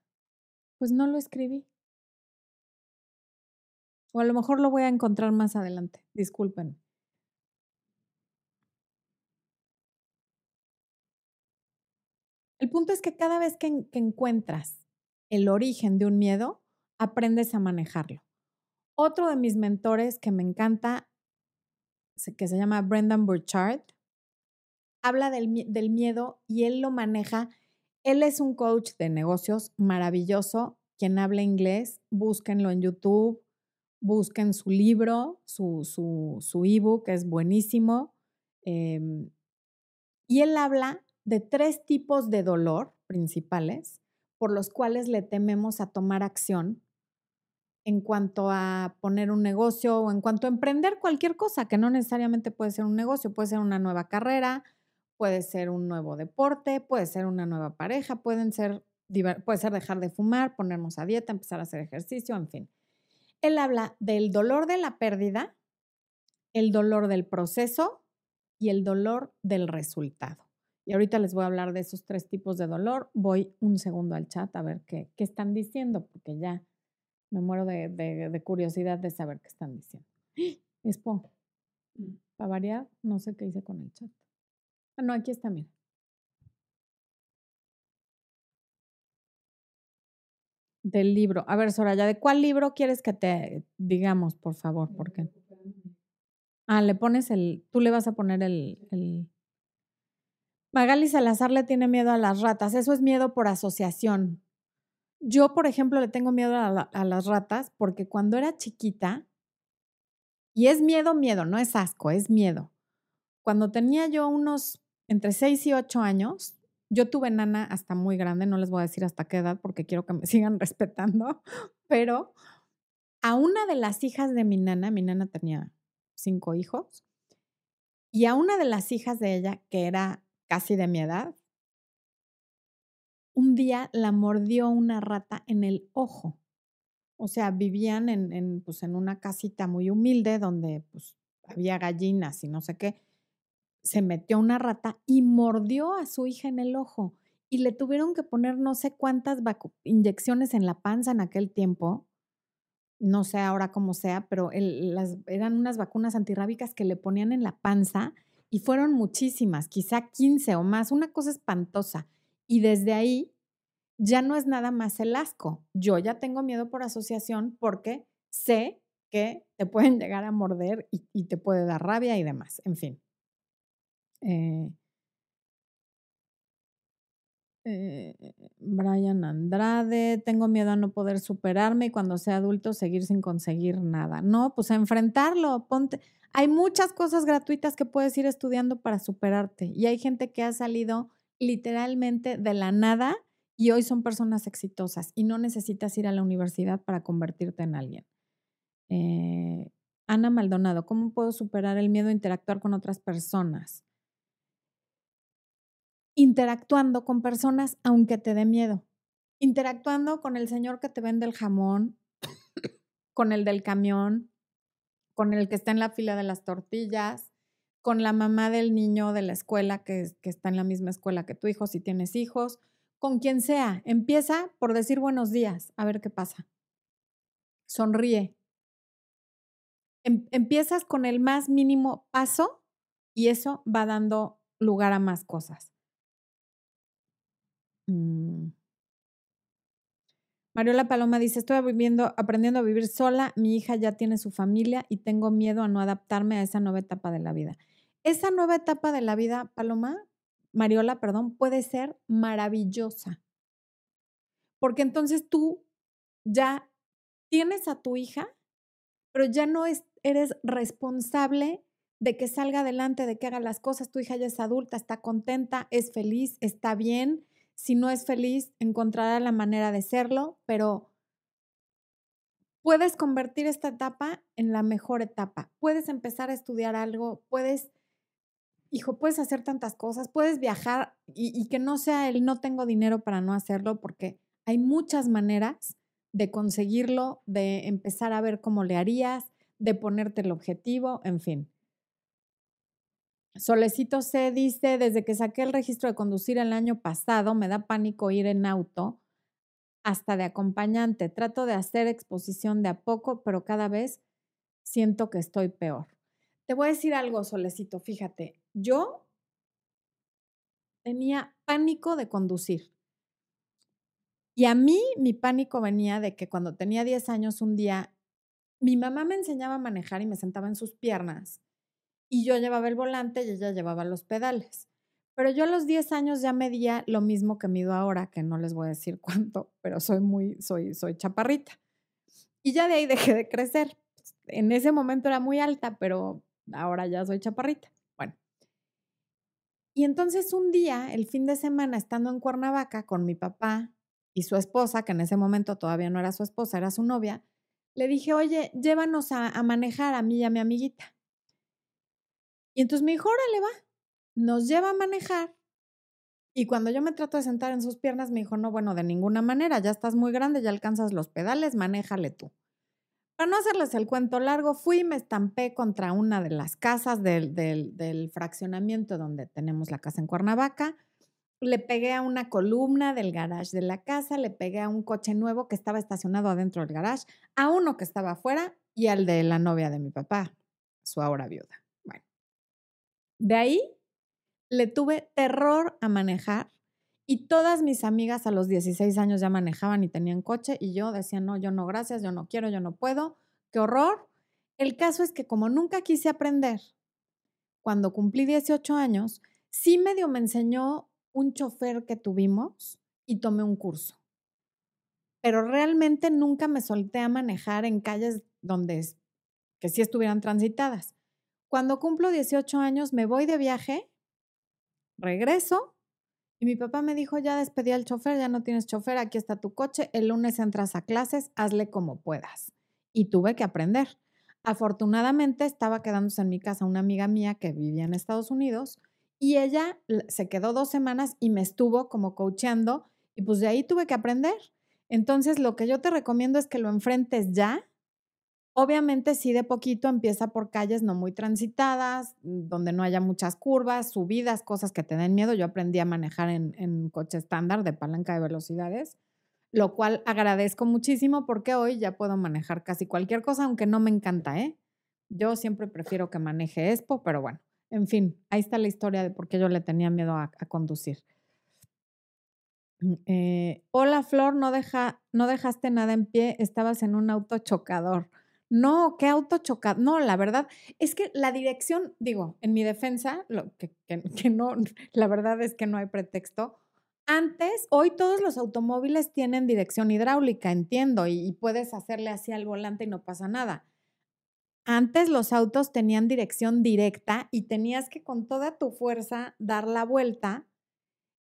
pues no lo escribí. O a lo mejor lo voy a encontrar más adelante. Disculpen. El punto es que cada vez que, encuentras el origen de un miedo, aprendes a manejarlo. Otro de mis mentores que me encanta, que se llama Brendan Burchard, habla del, del miedo y él lo maneja. Él es un coach de negocios maravilloso. Quien habla inglés, búsquenlo en YouTube, busquen su libro, su, su, su ebook, es buenísimo. Em, y él habla de tres tipos de dolor principales por los cuales le tememos a tomar acción en cuanto a poner un negocio o en cuanto a emprender cualquier cosa, que no necesariamente puede ser un negocio, puede ser una nueva carrera, puede ser un nuevo deporte, puede ser una nueva pareja, pueden ser, puede ser dejar de fumar, ponernos a dieta, empezar a hacer ejercicio, en fin. Él habla del dolor de la pérdida, el dolor del proceso y el dolor del resultado. Y ahorita les voy a hablar de esos tres tipos de dolor. Voy un segundo al chat a ver qué, qué están diciendo, porque ya me muero de, de, curiosidad de saber qué están diciendo. Expo, mm. para variar, no sé qué hice con el chat. Ah, no, aquí está, mira. Del libro. A ver, Soraya, ¿de cuál libro quieres que te digamos, por favor? Porque. Ah, le pones el. Tú le vas a poner el, el Magali Salazar le tiene miedo a las ratas. Eso es miedo por asociación. Yo, por ejemplo, le tengo miedo a, las ratas porque cuando era chiquita, y es miedo, miedo, no es asco, es miedo. Cuando tenía yo unos entre 6 y 8 años, yo tuve nana hasta muy grande, no les voy a decir hasta qué edad porque quiero que me sigan respetando, pero a una de las hijas de mi nana, mi nana tenía cinco hijos, y a una de las hijas de ella, que era casi de mi edad, un día la mordió una rata en el ojo. O sea, vivían en, pues, en una casita muy humilde donde pues, había gallinas y no sé qué. Se metió una rata y mordió a su hija en el ojo. Y le tuvieron que poner no sé cuántas inyecciones en la panza en aquel tiempo. No sé ahora cómo sea, pero eran unas vacunas antirrábicas que le ponían en la panza y fueron muchísimas, quizá 15 o más, una cosa espantosa. Y desde ahí ya no es nada más el asco. Yo ya tengo miedo por asociación porque sé que te pueden llegar a morder y, te puede dar rabia y demás. En fin. Eh, eh, Brian Andrade, tengo miedo a no poder superarme y cuando sea adulto seguir sin conseguir nada. No, pues a enfrentarlo, ponte. Hay muchas cosas gratuitas que puedes ir estudiando para superarte y hay gente que ha salido literalmente de la nada y hoy son personas exitosas y no necesitas ir a la universidad para convertirte en alguien. Eh, Ana Maldonado, ¿cómo puedo superar el miedo a interactuar con otras personas? Interactuando con personas aunque te dé miedo. Interactuando con el señor que te vende el jamón, con el del camión, con el que está en la fila de las tortillas, con la mamá del niño de la escuela que, está en la misma escuela que tu hijo si tienes hijos, con quien sea. Empieza por decir buenos días, a ver qué pasa. Sonríe. Em, empiezas con el más mínimo paso y eso va dando lugar a más cosas. Mm. Mariola Paloma dice, estoy viviendo, aprendiendo a vivir sola, mi hija ya tiene su familia y tengo miedo a no adaptarme a esa nueva etapa de la vida. Esa nueva etapa de la vida, Paloma, Mariola, perdón, puede ser maravillosa. Porque entonces tú ya tienes a tu hija, pero ya no eres responsable de que salga adelante, de que haga las cosas. Tu hija ya es adulta, está contenta, es feliz, está bien si no es feliz, encontrará la manera de serlo, pero puedes convertir esta etapa en la mejor etapa. Puedes empezar a estudiar algo, puedes, hijo, puedes hacer tantas cosas, puedes viajar y, y que no sea el no tengo dinero para no hacerlo, porque hay muchas maneras de conseguirlo, de empezar a ver cómo le harías, de ponerte el objetivo, en fin. Solecito C dice, desde que saqué el registro de conducir el año pasado, me da pánico ir en auto, hasta de acompañante. Trato de hacer exposición de a poco, pero cada vez siento que estoy peor. Te voy a decir algo, Solecito, fíjate, yo tenía pánico de conducir. Y a mí mi pánico venía de que cuando tenía 10 años un día, mi mamá me enseñaba a manejar y me sentaba en sus piernas y yo llevaba el volante y ella llevaba los pedales. Pero yo a los 10 años ya medía lo mismo que mido ahora, que no les voy a decir cuánto, pero soy muy, soy, soy chaparrita. Y ya de ahí dejé de crecer. En ese momento era muy alta, pero ahora ya soy chaparrita. Bueno. Y entonces un día, el fin de semana, estando en Cuernavaca con mi papá y su esposa, que en ese momento todavía no era su esposa, era su novia, le dije, oye, llévanos a, a manejar a mí y a mi amiguita. Y entonces me dijo, órale, va, nos lleva a manejar. Y cuando yo me trato de sentar en sus piernas, me dijo, no, bueno, de ninguna manera, ya estás muy grande, ya alcanzas los pedales, manéjale tú. Para no hacerles el cuento largo, fui y me estampé contra una de las casas del, del, del fraccionamiento donde tenemos la casa en Cuernavaca. Le pegué a una columna del garage de la casa, le pegué a un coche nuevo que estaba estacionado adentro del garage, a uno que estaba afuera y al de la novia de mi papá, su ahora viuda. De ahí le tuve terror a manejar y todas mis amigas a los 16 años ya manejaban y tenían coche y yo decía, no, yo no, gracias, yo no quiero, yo no puedo, qué horror. El caso es que como nunca quise aprender, cuando cumplí 18 años, sí medio me enseñó un chofer que tuvimos y tomé un curso. Pero realmente nunca me solté a manejar en calles donde que sí estuvieran transitadas. Cuando cumplo 18 años me voy de viaje, regreso y mi papá me dijo, ya despedí al chofer, ya no tienes chofer, aquí está tu coche, el lunes entras a clases, hazle como puedas. Y tuve que aprender. Afortunadamente estaba quedándose en mi casa una amiga mía que vivía en Estados Unidos y ella se quedó dos semanas y me estuvo como coacheando y pues de ahí tuve que aprender. Entonces lo que yo te recomiendo es que lo enfrentes ya Obviamente, sí, de poquito empieza por calles no muy transitadas, mm, donde no haya muchas curvas, subidas, cosas que te den miedo. Yo aprendí a manejar en, en coche estándar de palanca de velocidades, lo cual agradezco muchísimo porque hoy ya puedo manejar casi cualquier cosa, aunque no me encanta, ¿eh? Yo siempre prefiero que maneje Expo, pero bueno, en fin, ahí está la historia de por qué yo le tenía miedo a, conducir. Eh, hola Flor, no, deja, no dejaste nada en pie, estabas en un auto chocador. No, qué auto chocado. No, la verdad es que la dirección, digo, en mi defensa, lo que, no, la verdad es que no hay pretexto. Antes, hoy todos los automóviles tienen dirección hidráulica, entiendo, y, puedes hacerle así al volante y no pasa nada. Antes los autos tenían dirección directa y tenías que con toda tu fuerza dar la vuelta.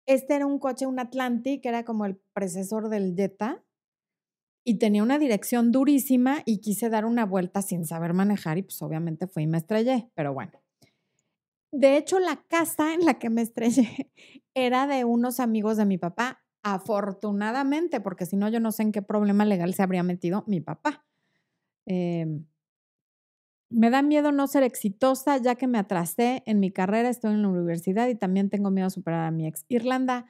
Este era un coche, un Atlantic, era como el precesor del Jetta y tenía una dirección durísima y quise dar una vuelta sin saber manejar y pues obviamente fui y me estrellé, pero bueno. De hecho, la casa en la que me estrellé era de unos amigos de mi papá, afortunadamente, porque si no, yo no sé en qué problema legal se habría metido mi papá. Em, me da miedo no ser exitosa ya que me atrasé en mi carrera, estoy en la universidad y también tengo miedo a superar a mi ex. Irlanda,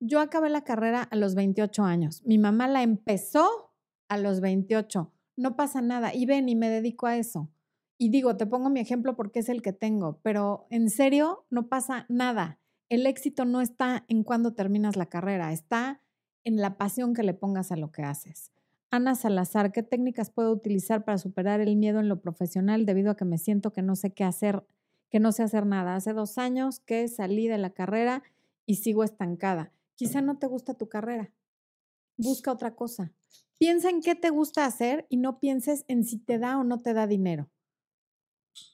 yo acabé la carrera a los 28 años. Mi mamá la empezó a los 28. No pasa nada. Y ven y me dedico a eso. Y digo, te pongo mi ejemplo porque es el que tengo, pero en serio no pasa nada. El éxito no está en cuando terminas la carrera, está en la pasión que le pongas a lo que haces. Ana Salazar, ¿qué técnicas puedo utilizar para superar el miedo en lo profesional debido a que me siento que no sé qué hacer, que no sé hacer nada? Hace dos años que salí de la carrera y sigo estancada. Quizá no te gusta tu carrera. Busca otra cosa. Piensa en qué te gusta hacer y no pienses en si te da o no te da dinero.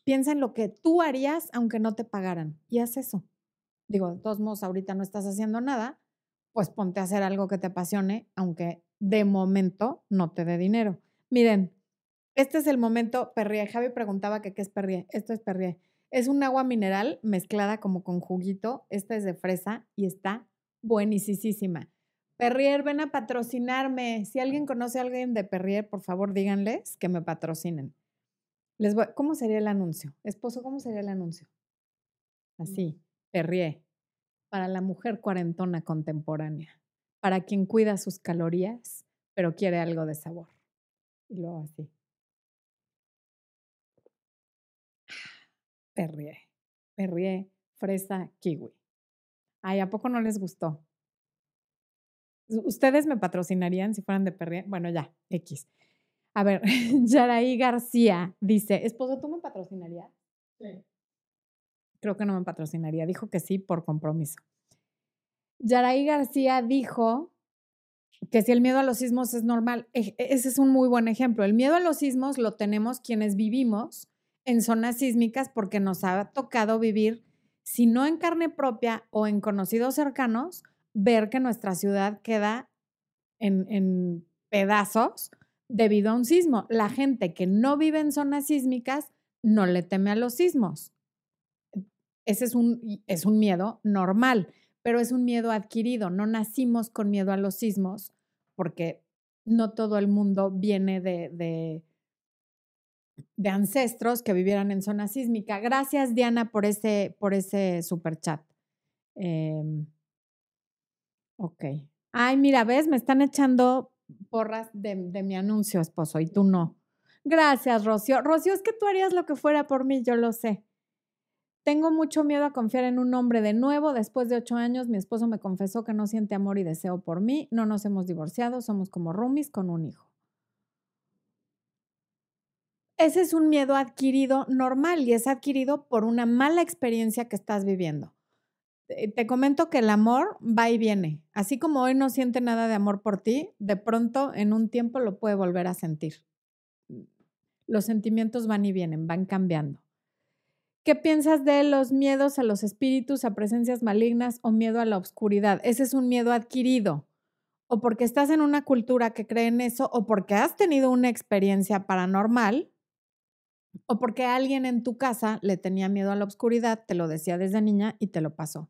Piensa en lo que tú harías aunque no te pagaran y haz eso. Digo, de todos modos, ahorita no estás haciendo nada, pues ponte a hacer algo que te apasione, aunque de momento no te dé dinero. Miren, este es el momento Perrier. Javi preguntaba que qué es Perrier. Esto es Perrier. Es un agua mineral mezclada como con juguito. Esta es de fresa y está buenísima. Perrier, ven a patrocinarme. Si alguien conoce a alguien de Perrier, por favor díganles que me patrocinen. Les voy, ¿Cómo sería el anuncio? Esposo, ¿cómo sería el anuncio? Así, Perrier, para la mujer cuarentona contemporánea para quien cuida sus calorías, pero quiere algo de sabor. Y luego así. Perrier, Perrier, fresa, kiwi. Ay, ¿a poco no les gustó? ¿Ustedes me patrocinarían si fueran de Perrier? Bueno, ya, X. A ver, Yaraí García dice, esposo, ¿tú me patrocinarías? Sí. Creo que no me patrocinaría. Dijo que sí por compromiso. Yaraí García dijo que si el miedo a los sismos es normal, e, ese es un muy buen ejemplo. El miedo a los sismos lo tenemos quienes vivimos en zonas sísmicas porque nos ha tocado vivir, si no en carne propia o en conocidos cercanos, ver que nuestra ciudad queda en, en pedazos debido a un sismo. La gente que no vive en zonas sísmicas no le teme a los sismos. Ese es un, es un miedo normal pero es un miedo adquirido. No nacimos con miedo a los sismos porque no todo el mundo viene de, de, ancestros que vivieran en zona sísmica. Gracias, Diana, por ese, por ese super chat. Em, ok. Ay, mira, ves, me están echando porras de, mi anuncio, esposo, y tú no. Gracias, Rocío. Rocío, es que tú harías lo que fuera por mí, yo lo sé. Tengo mucho miedo a confiar en un hombre de nuevo. Después de ocho años, mi esposo me confesó que no siente amor y deseo por mí. No nos hemos divorciado, somos como roomies con un hijo. Ese es un miedo adquirido normal y es adquirido por una mala experiencia que estás viviendo. Te comento que el amor va y viene. Así como hoy no siente nada de amor por ti, de pronto en un tiempo lo puede volver a sentir. Los sentimientos van y vienen, van cambiando. ¿Qué piensas de los miedos a los espíritus, a presencias malignas o miedo a la oscuridad? Ese es un miedo adquirido. O porque estás en una cultura que cree en eso, o porque has tenido una experiencia paranormal, o porque alguien en tu casa le tenía miedo a la oscuridad, te lo decía desde niña y te lo pasó.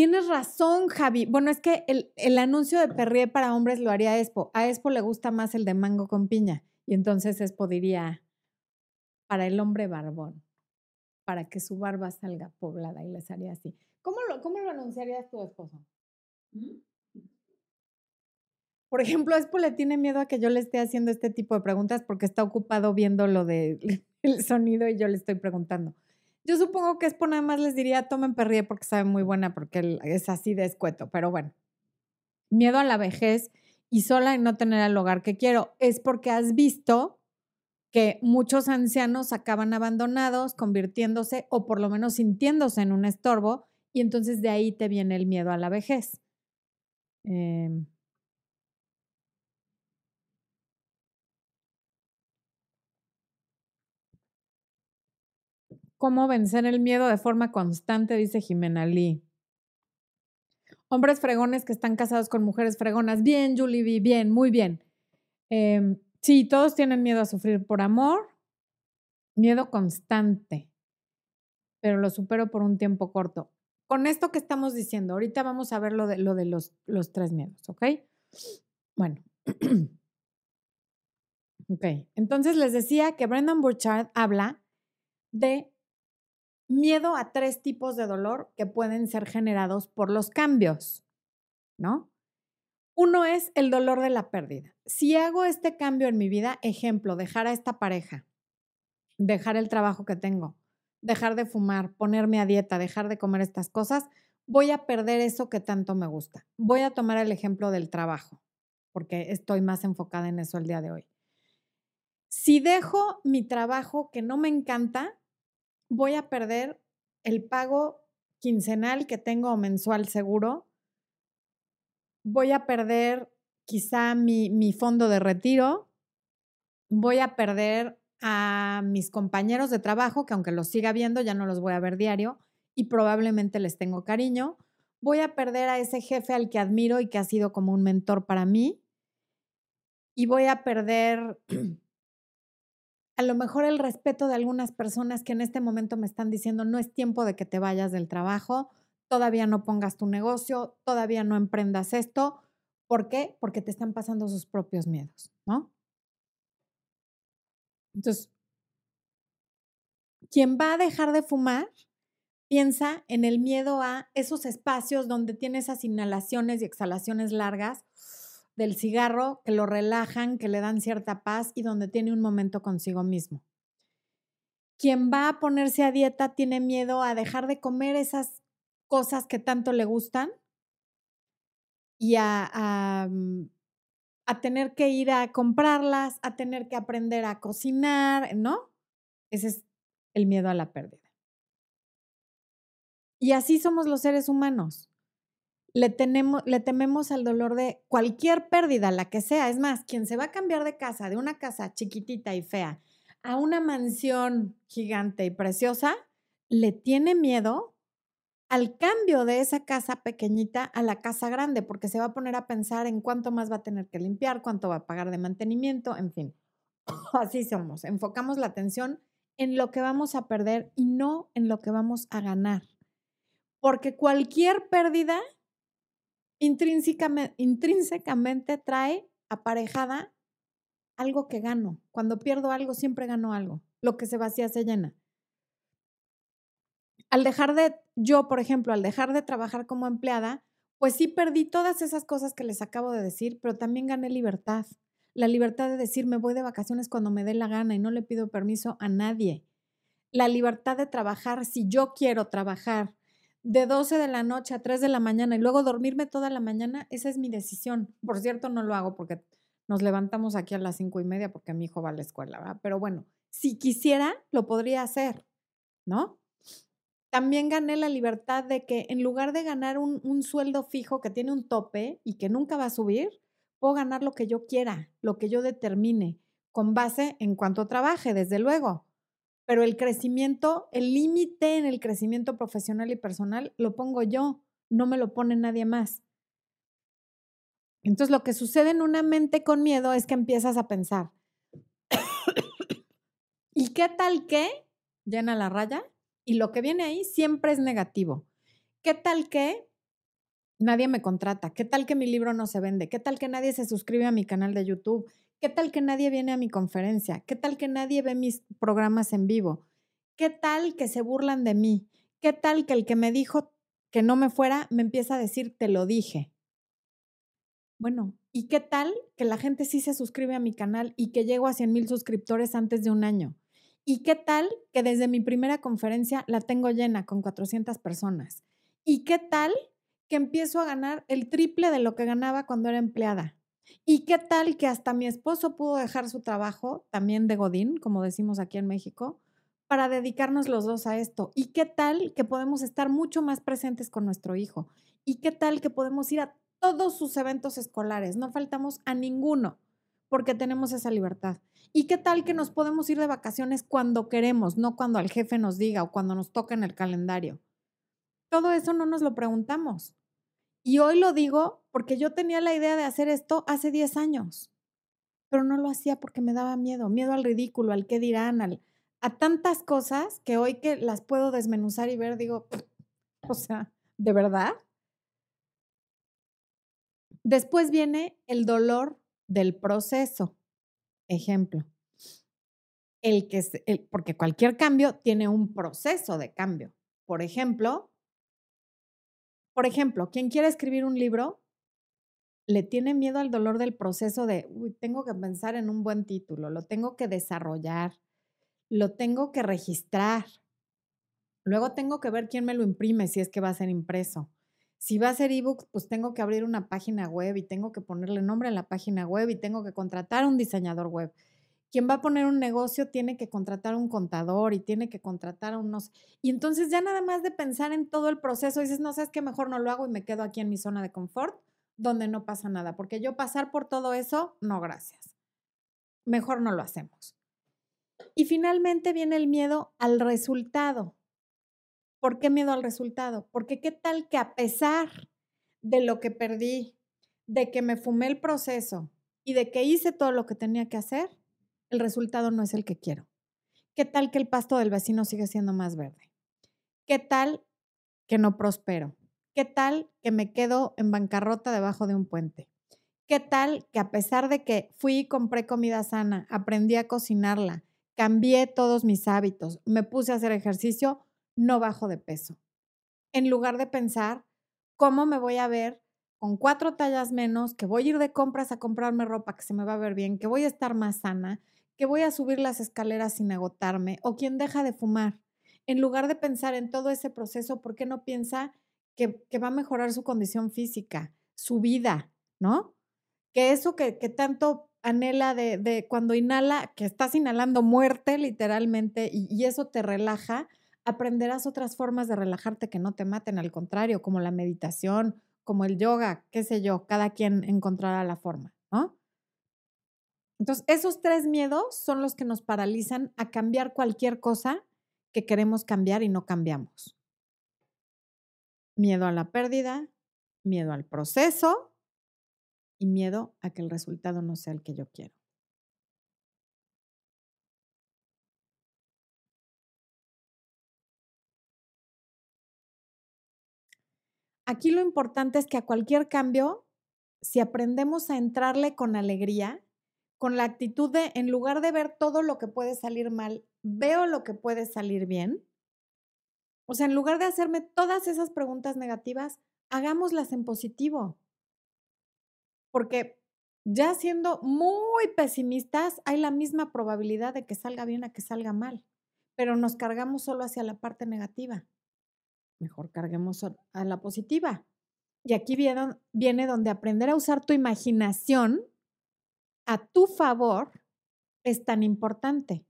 Tienes razón, Javi. Bueno, es que el, el anuncio de Perrier para hombres lo haría Expo. A Expo le gusta más el de mango con piña. Y entonces Expo diría, para el hombre barbón, para que su barba salga poblada y les haría así. ¿Cómo lo, cómo lo anunciarías tu esposo? ¿Mm? Por ejemplo, Expo le tiene miedo a que yo le esté haciendo este tipo de preguntas porque está ocupado viendo lo del sonido y yo le estoy preguntando. Yo supongo que Expo nada más les diría, tomen perrie porque sabe muy buena, porque es así de escueto, pero bueno. Miedo a la vejez y sola y no tener el hogar que quiero. Es porque has visto que muchos ancianos acaban abandonados, convirtiéndose o por lo menos sintiéndose en un estorbo y entonces de ahí te viene el miedo a la vejez. Em. ¿Cómo vencer el miedo de forma constante? Dice Jimena Lee. Hombres fregones que están casados con mujeres fregonas. Bien, Julie B, bien, muy bien. Em, sí, todos tienen miedo a sufrir por amor, miedo constante, pero lo supero por un tiempo corto. Con esto que estamos diciendo, ahorita vamos a ver lo de, lo de los, los tres miedos, ¿ok? Bueno. ok, entonces les decía que Brendan Burchard habla de miedo a tres tipos de dolor que pueden ser generados por los cambios, ¿no? Uno es el dolor de la pérdida. Si hago este cambio en mi vida, ejemplo, dejar a esta pareja, dejar el trabajo que tengo, dejar de fumar, ponerme a dieta, dejar de comer estas cosas, voy a perder eso que tanto me gusta. Voy a tomar el ejemplo del trabajo, porque estoy más enfocada en eso el día de hoy. Si dejo mi trabajo que no me encanta, voy a perder el pago quincenal que tengo o mensual seguro, voy a perder quizá mi, mi fondo de retiro, voy a perder a mis compañeros de trabajo, que aunque los siga viendo, ya no los voy a ver diario y probablemente les tengo cariño. Voy a perder a ese jefe al que admiro y que ha sido como un mentor para mí. Y voy a perder a lo mejor el respeto de algunas personas que en este momento me están diciendo, no es tiempo de que te vayas del trabajo, todavía no pongas tu negocio, todavía no emprendas esto. ¿Por qué? Porque te están pasando sus propios miedos, ¿no? Entonces, quien va a dejar de fumar piensa en el miedo a esos espacios donde tiene esas inhalaciones y exhalaciones largas del cigarro que lo relajan, que le dan cierta paz y donde tiene un momento consigo mismo. Quien va a ponerse a dieta tiene miedo a dejar de comer esas cosas que tanto le gustan y a, mm, a, tener que ir a comprarlas, a tener que aprender a cocinar, ¿no? Ese es el miedo a la pérdida. Y así somos los seres humanos le, tenemos, le tememos al dolor de cualquier pérdida, la que sea. Es más, quien se va a cambiar de casa, de una casa chiquitita y fea, a una mansión gigante y preciosa, le tiene miedo al cambio de esa casa pequeñita a la casa grande, porque se va a poner a pensar en cuánto más va a tener que limpiar, cuánto va a pagar de mantenimiento, en fin. Así somos. Enfocamos la atención en lo que vamos a perder y no en lo que vamos a ganar. Porque cualquier pérdida intrínsecamente, trae aparejada algo que gano. Cuando pierdo algo, siempre gano algo. Lo que se vacía se llena. Al dejar de, yo, por ejemplo, al dejar de trabajar como empleada, pues sí perdí todas esas cosas que les acabo de decir, pero también gané libertad. La libertad de decir, me voy de vacaciones cuando me dé la gana y no le pido permiso a nadie. La libertad de trabajar si yo quiero trabajar de 12 de la noche a 3 de la mañana y luego dormirme toda la mañana, esa es mi decisión. Por cierto, no lo hago porque nos levantamos aquí a las cinco y media porque mi hijo va a la escuela, ¿verdad? Pero bueno, si quisiera, lo podría hacer, ¿no? También gané la libertad de que en lugar de ganar un, un sueldo fijo que tiene un tope y que nunca va a subir, puedo ganar lo que yo quiera, lo que yo determine, con base en cuanto trabaje, desde luego pero el crecimiento, el límite en el crecimiento profesional y personal lo pongo yo, no me lo pone nadie más. Entonces lo que sucede en una mente con miedo es que empiezas a pensar, ¿y qué tal que llena la raya? Y lo que viene ahí siempre es negativo. ¿Qué tal que nadie me contrata? ¿Qué tal que mi libro no se vende? ¿Qué tal que nadie se suscribe a mi canal de YouTube? ¿Qué tal que nadie viene a mi conferencia? ¿Qué tal que nadie ve mis programas en vivo? ¿Qué tal que se burlan de mí? ¿Qué tal que el que me dijo que no me fuera me empieza a decir, te lo dije? Bueno, ¿y qué tal que la gente sí se suscribe a mi canal y que llego a 100 mil suscriptores antes de un año? ¿Y qué tal que desde mi primera conferencia la tengo llena con 400 personas? ¿Y qué tal que empiezo a ganar el triple de lo que ganaba cuando era empleada? ¿Y qué tal que hasta mi esposo pudo dejar su trabajo, también de Godín, como decimos aquí en México, para dedicarnos los dos a esto? ¿Y qué tal que podemos estar mucho más presentes con nuestro hijo? ¿Y qué tal que podemos ir a todos sus eventos escolares? No faltamos a ninguno porque tenemos esa libertad. ¿Y qué tal que nos podemos ir de vacaciones cuando queremos, no cuando el jefe nos diga o cuando nos toca en el calendario? Todo eso no nos lo preguntamos. Y hoy lo digo porque yo tenía la idea de hacer esto hace 10 años, pero no lo hacía porque me daba miedo, miedo al ridículo, al qué dirán, al, a tantas cosas que hoy que las puedo desmenuzar y ver, digo, o sea, ¿de verdad? Después viene el dolor del proceso. Ejemplo, el que, porque cualquier cambio tiene un proceso de cambio. Por ejemplo, por ejemplo, quien quiere escribir un libro le tiene miedo al dolor del proceso de, tengo que pensar en un buen título, lo tengo que desarrollar, lo tengo que registrar. Luego tengo que ver quién me lo imprime si es que va a ser impreso. Si va a ser ebook, pues tengo que abrir una página web y tengo que ponerle nombre a la página web y tengo que contratar a un diseñador web. Quien va a poner un negocio tiene que contratar a un contador y tiene que contratar a unos... Y entonces ya nada más de pensar en todo el proceso, dices, no, sabes que mejor no lo hago y me quedo aquí en mi zona de confort, donde no pasa nada, porque yo pasar por todo eso, no, gracias. Mejor no lo hacemos. Y finalmente viene el miedo al resultado. ¿Por qué miedo al resultado? Porque qué tal que a pesar de lo que perdí, de que me fumé el proceso y de que hice todo lo que tenía que hacer, el resultado no es el que quiero. ¿Qué tal que el pasto del vecino sigue siendo más verde? ¿Qué tal que no prospero? ¿Qué tal que me quedo en bancarrota debajo de un puente? ¿Qué tal que a pesar de que fui y compré comida sana, aprendí a cocinarla, cambié todos mis hábitos, me puse a hacer ejercicio, no bajo de peso. En lugar de pensar cómo me voy a ver con cuatro tallas menos, que voy a ir de compras a comprarme ropa que se me va a ver bien, que voy a estar más sana, que voy a subir las escaleras sin agotarme, o quien deja de fumar. En lugar de pensar en todo ese proceso, ¿por qué no piensa que, va a mejorar su condición física, su vida, ¿no? Que eso que, que tanto anhela de, de, cuando inhala, que estás inhalando muerte literalmente y, eso te relaja, aprenderás otras formas de relajarte que no te maten, al contrario, como la meditación, como el yoga, qué sé yo, cada quien encontrará la forma, ¿no? Entonces, esos tres miedos son los que nos paralizan a cambiar cualquier cosa que queremos cambiar y no cambiamos. Miedo a la pérdida, miedo al proceso y miedo a que el resultado no sea el que yo quiero. Aquí lo importante es que a cualquier cambio, si aprendemos a entrarle con alegría, con la actitud de, en lugar de ver todo lo que puede salir mal, veo lo que puede salir bien. O sea, en lugar de hacerme todas esas preguntas negativas, hagámoslas en positivo porque ya siendo muy pesimistas, hay la misma probabilidad de que salga bien a que salga mal, pero nos cargamos solo hacia la parte negativa. Mejor carguemos a la positiva. Y aquí viene, donde aprender a usar tu imaginación a tu favor es tan importante.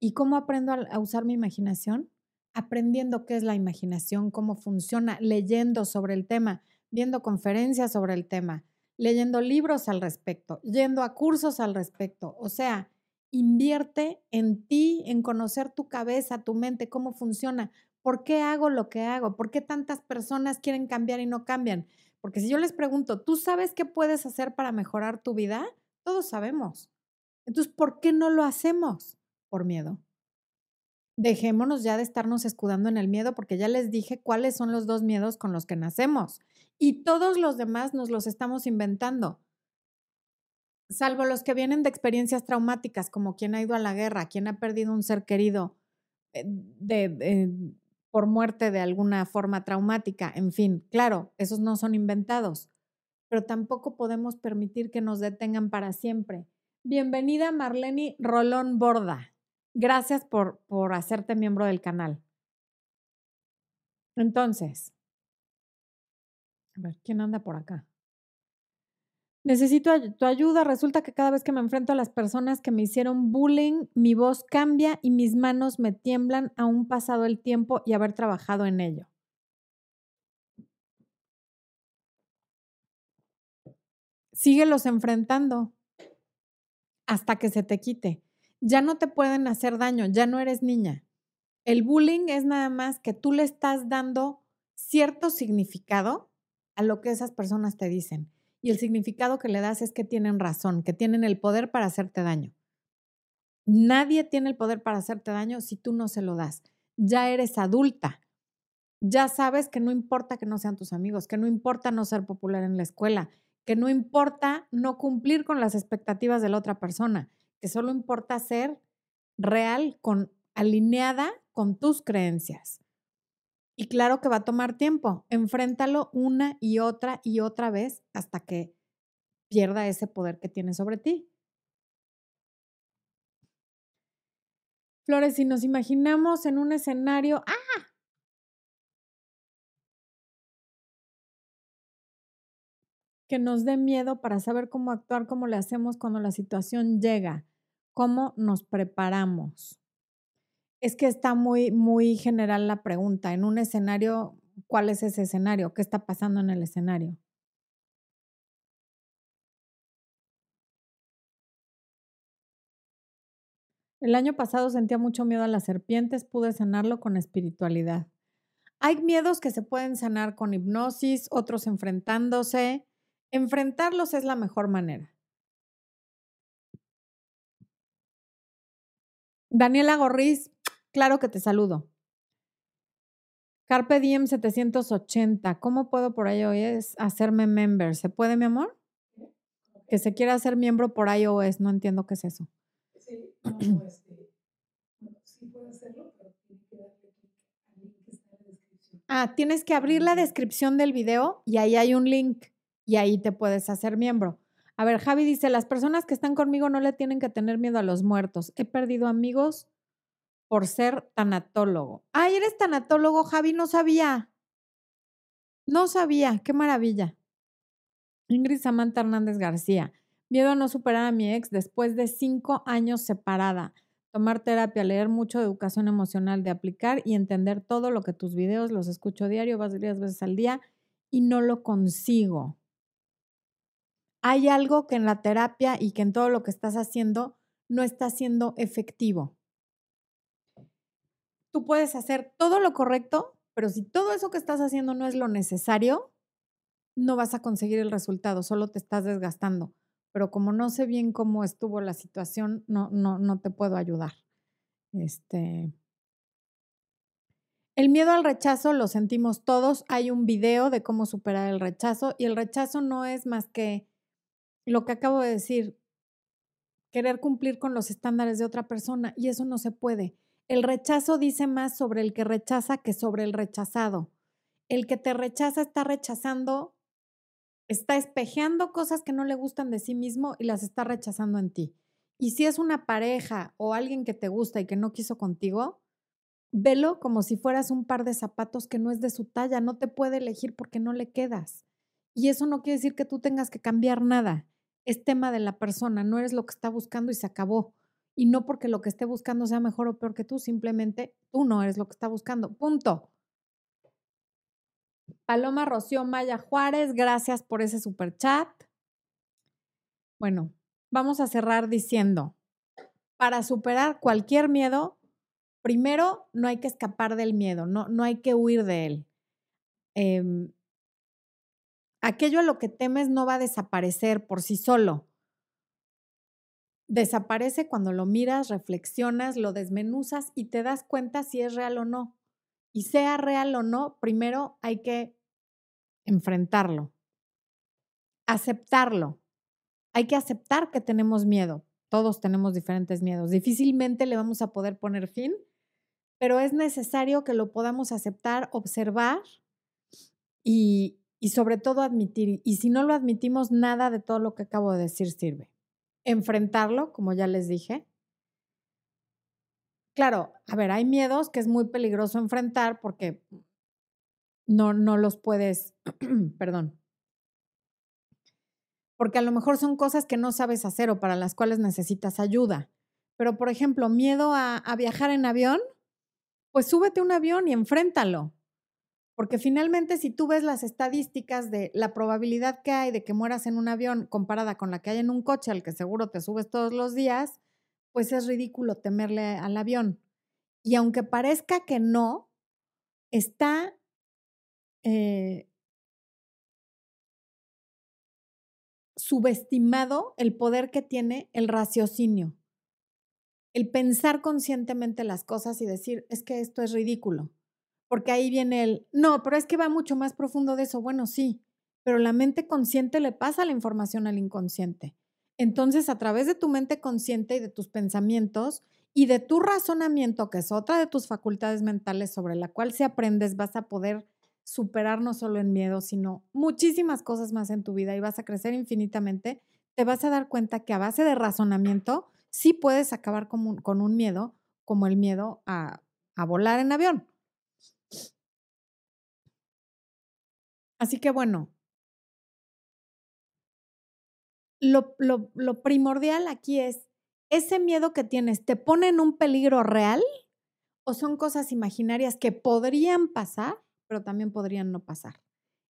¿Y cómo aprendo a usar mi imaginación? Aprendiendo qué es la imaginación, cómo funciona, leyendo sobre el tema, viendo conferencias sobre el tema, leyendo libros al respecto, yendo a cursos al respecto. O sea, invierte en ti, en conocer tu cabeza, tu mente, cómo funciona. ¿Por qué hago lo que hago? ¿Por qué tantas personas quieren cambiar y no cambian? Porque si yo les pregunto, ¿tú sabes qué puedes hacer para mejorar tu vida? Todos sabemos. Entonces, ¿por qué no lo hacemos? Por miedo dejémonos ya de estarnos escudando en el miedo, porque ya les dije cuáles son los dos miedos con los que nacemos. Y todos los demás nos los estamos inventando. Salvo los que vienen de experiencias traumáticas, como quien ha ido a la guerra, quien ha perdido un ser querido eh, eh, por muerte de alguna forma traumática. En fin, claro, esos no son inventados, pero tampoco podemos permitir que nos detengan para siempre. Bienvenida Marlene Rolón Borda. Gracias por, por hacerte miembro del canal. Entonces, a ver, ¿quién anda por acá? Necesito tu ayuda. Resulta que cada vez que me enfrento a las personas que me hicieron bullying, mi voz cambia y mis manos me tiemblan aún pasado el tiempo y haber trabajado en ello. Síguelos enfrentando hasta que se te quite ya no te pueden hacer daño, ya no eres niña. El bullying es nada más que tú le estás dando cierto significado a lo que esas personas te dicen. Y el significado que le das es que tienen razón, que tienen el poder para hacerte daño. Nadie tiene el poder para hacerte daño si tú no se lo das. Ya eres adulta. Ya sabes que no importa que no sean tus amigos, que no importa no ser popular en la escuela, que no importa no cumplir con las expectativas de la otra persona, que solo importa ser real, con, alineada con tus creencias. Y claro que va a tomar tiempo. Enfréntalo una y otra y otra vez hasta que pierda ese poder que tiene sobre ti. Flores, si nos imaginamos en un escenario, ¡ah! Que nos dé miedo para saber cómo actuar, cómo le hacemos cuando la situación llega, cómo nos preparamos. Es que está muy, muy general la pregunta. En un escenario, ¿cuál es ese escenario? ¿Qué está pasando en el escenario? El año pasado sentía mucho miedo a las serpientes, pude sanarlo con espiritualidad. Hay miedos que se pueden sanar con hipnosis, otros enfrentándose. Enfrentarlos es la mejor manera. Daniela Gorriz, claro que te saludo. Carpe Diem 780, ¿cómo puedo por iOS hacerme member? ¿Se puede, mi amor? Que se quiera hacer miembro por iOS, no entiendo qué es eso. Sí, este, sí puede hacerlo, pero tiene que darle clic al link que está en la descripción. Ah, tienes que abrir la descripción del video y ahí hay un link y ahí te puedes hacer miembro. A ver, Javi dice, las personas que están conmigo no le tienen que tener miedo a los muertos. He perdido amigos por ser tanatólogo. Ay, eres tanatólogo, Javi, no sabía. No sabía, qué maravilla. Ingrid Samantha Hernández García. Miedo a no superar a mi ex después de cinco años separada. Tomar terapia, leer mucho de educación emocional, de aplicar y entender todo lo que tus videos los escucho diario, varias veces al día y no lo consigo. Hay algo que en la terapia y que en todo lo que estás haciendo no está siendo efectivo. Tú puedes hacer todo lo correcto, pero si todo eso que estás haciendo no es lo necesario, no vas a conseguir el resultado, solo te estás desgastando pero como no sé bien cómo estuvo la situación, no, no, no te puedo ayudar. Este. El miedo al rechazo lo sentimos todos. Hay un video de cómo superar el rechazo y el rechazo no es más que lo que acabo de decir, querer cumplir con los estándares de otra persona y eso no se puede. El rechazo dice más sobre el que rechaza que sobre el rechazado. El que te rechaza está rechazando está espejeando cosas que no le gustan de sí mismo y las está rechazando en ti. Y si es una pareja o alguien que te gusta y que no quiso contigo, velo como si fueras un par de zapatos que no es de su talla, no te puede elegir porque no le quedas. Y eso no quiere decir que tú tengas que cambiar nada. Es tema de la persona, no eres lo que está buscando y se acabó. Y no porque lo que esté buscando sea mejor o peor que tú, simplemente tú no eres lo que está buscando. Punto. Paloma Rocío Maya Juárez, gracias por ese super chat. Bueno, vamos a cerrar diciendo, para superar cualquier miedo, primero no hay que escapar del miedo, no, no hay que huir de él. Em, aquello a lo que temes no va a desaparecer por sí solo. Desaparece cuando lo miras, reflexionas, lo desmenuzas y te das cuenta si es real o no. Y sea real o no, primero hay que enfrentarlo, aceptarlo. Hay que aceptar que tenemos miedo. Todos tenemos diferentes miedos. Difícilmente le vamos a poder poner fin, pero es necesario que lo podamos aceptar, observar y, y sobre todo admitir. Y si no lo admitimos, nada de todo lo que acabo de decir sirve. Enfrentarlo, como ya les dije. Claro, a ver, hay miedos que es muy peligroso enfrentar porque no, no los puedes, perdón, porque a lo mejor son cosas que no sabes hacer o para las cuales necesitas ayuda. Pero, por ejemplo, miedo a, a viajar en avión, pues súbete un avión y enfréntalo. Porque finalmente, si tú ves las estadísticas de la probabilidad que hay de que mueras en un avión comparada con la que hay en un coche al que seguro te subes todos los días, pues es ridículo temerle al avión. Y aunque parezca que no, está eh, subestimado el poder que tiene el raciocinio, el pensar conscientemente las cosas y decir, es que esto es ridículo, porque ahí viene el, no, pero es que va mucho más profundo de eso. Bueno, sí, pero la mente consciente le pasa la información al inconsciente. Entonces, a través de tu mente consciente y de tus pensamientos y de tu razonamiento, que es otra de tus facultades mentales sobre la cual si aprendes vas a poder superar no solo el miedo, sino muchísimas cosas más en tu vida y vas a crecer infinitamente, te vas a dar cuenta que a base de razonamiento sí puedes acabar con un, con un miedo como el miedo a, a volar en avión. Así que bueno, lo, lo, primordial aquí es, ¿ese miedo que tienes te pone en un peligro real o son cosas imaginarias que podrían pasar, pero también podrían no pasar?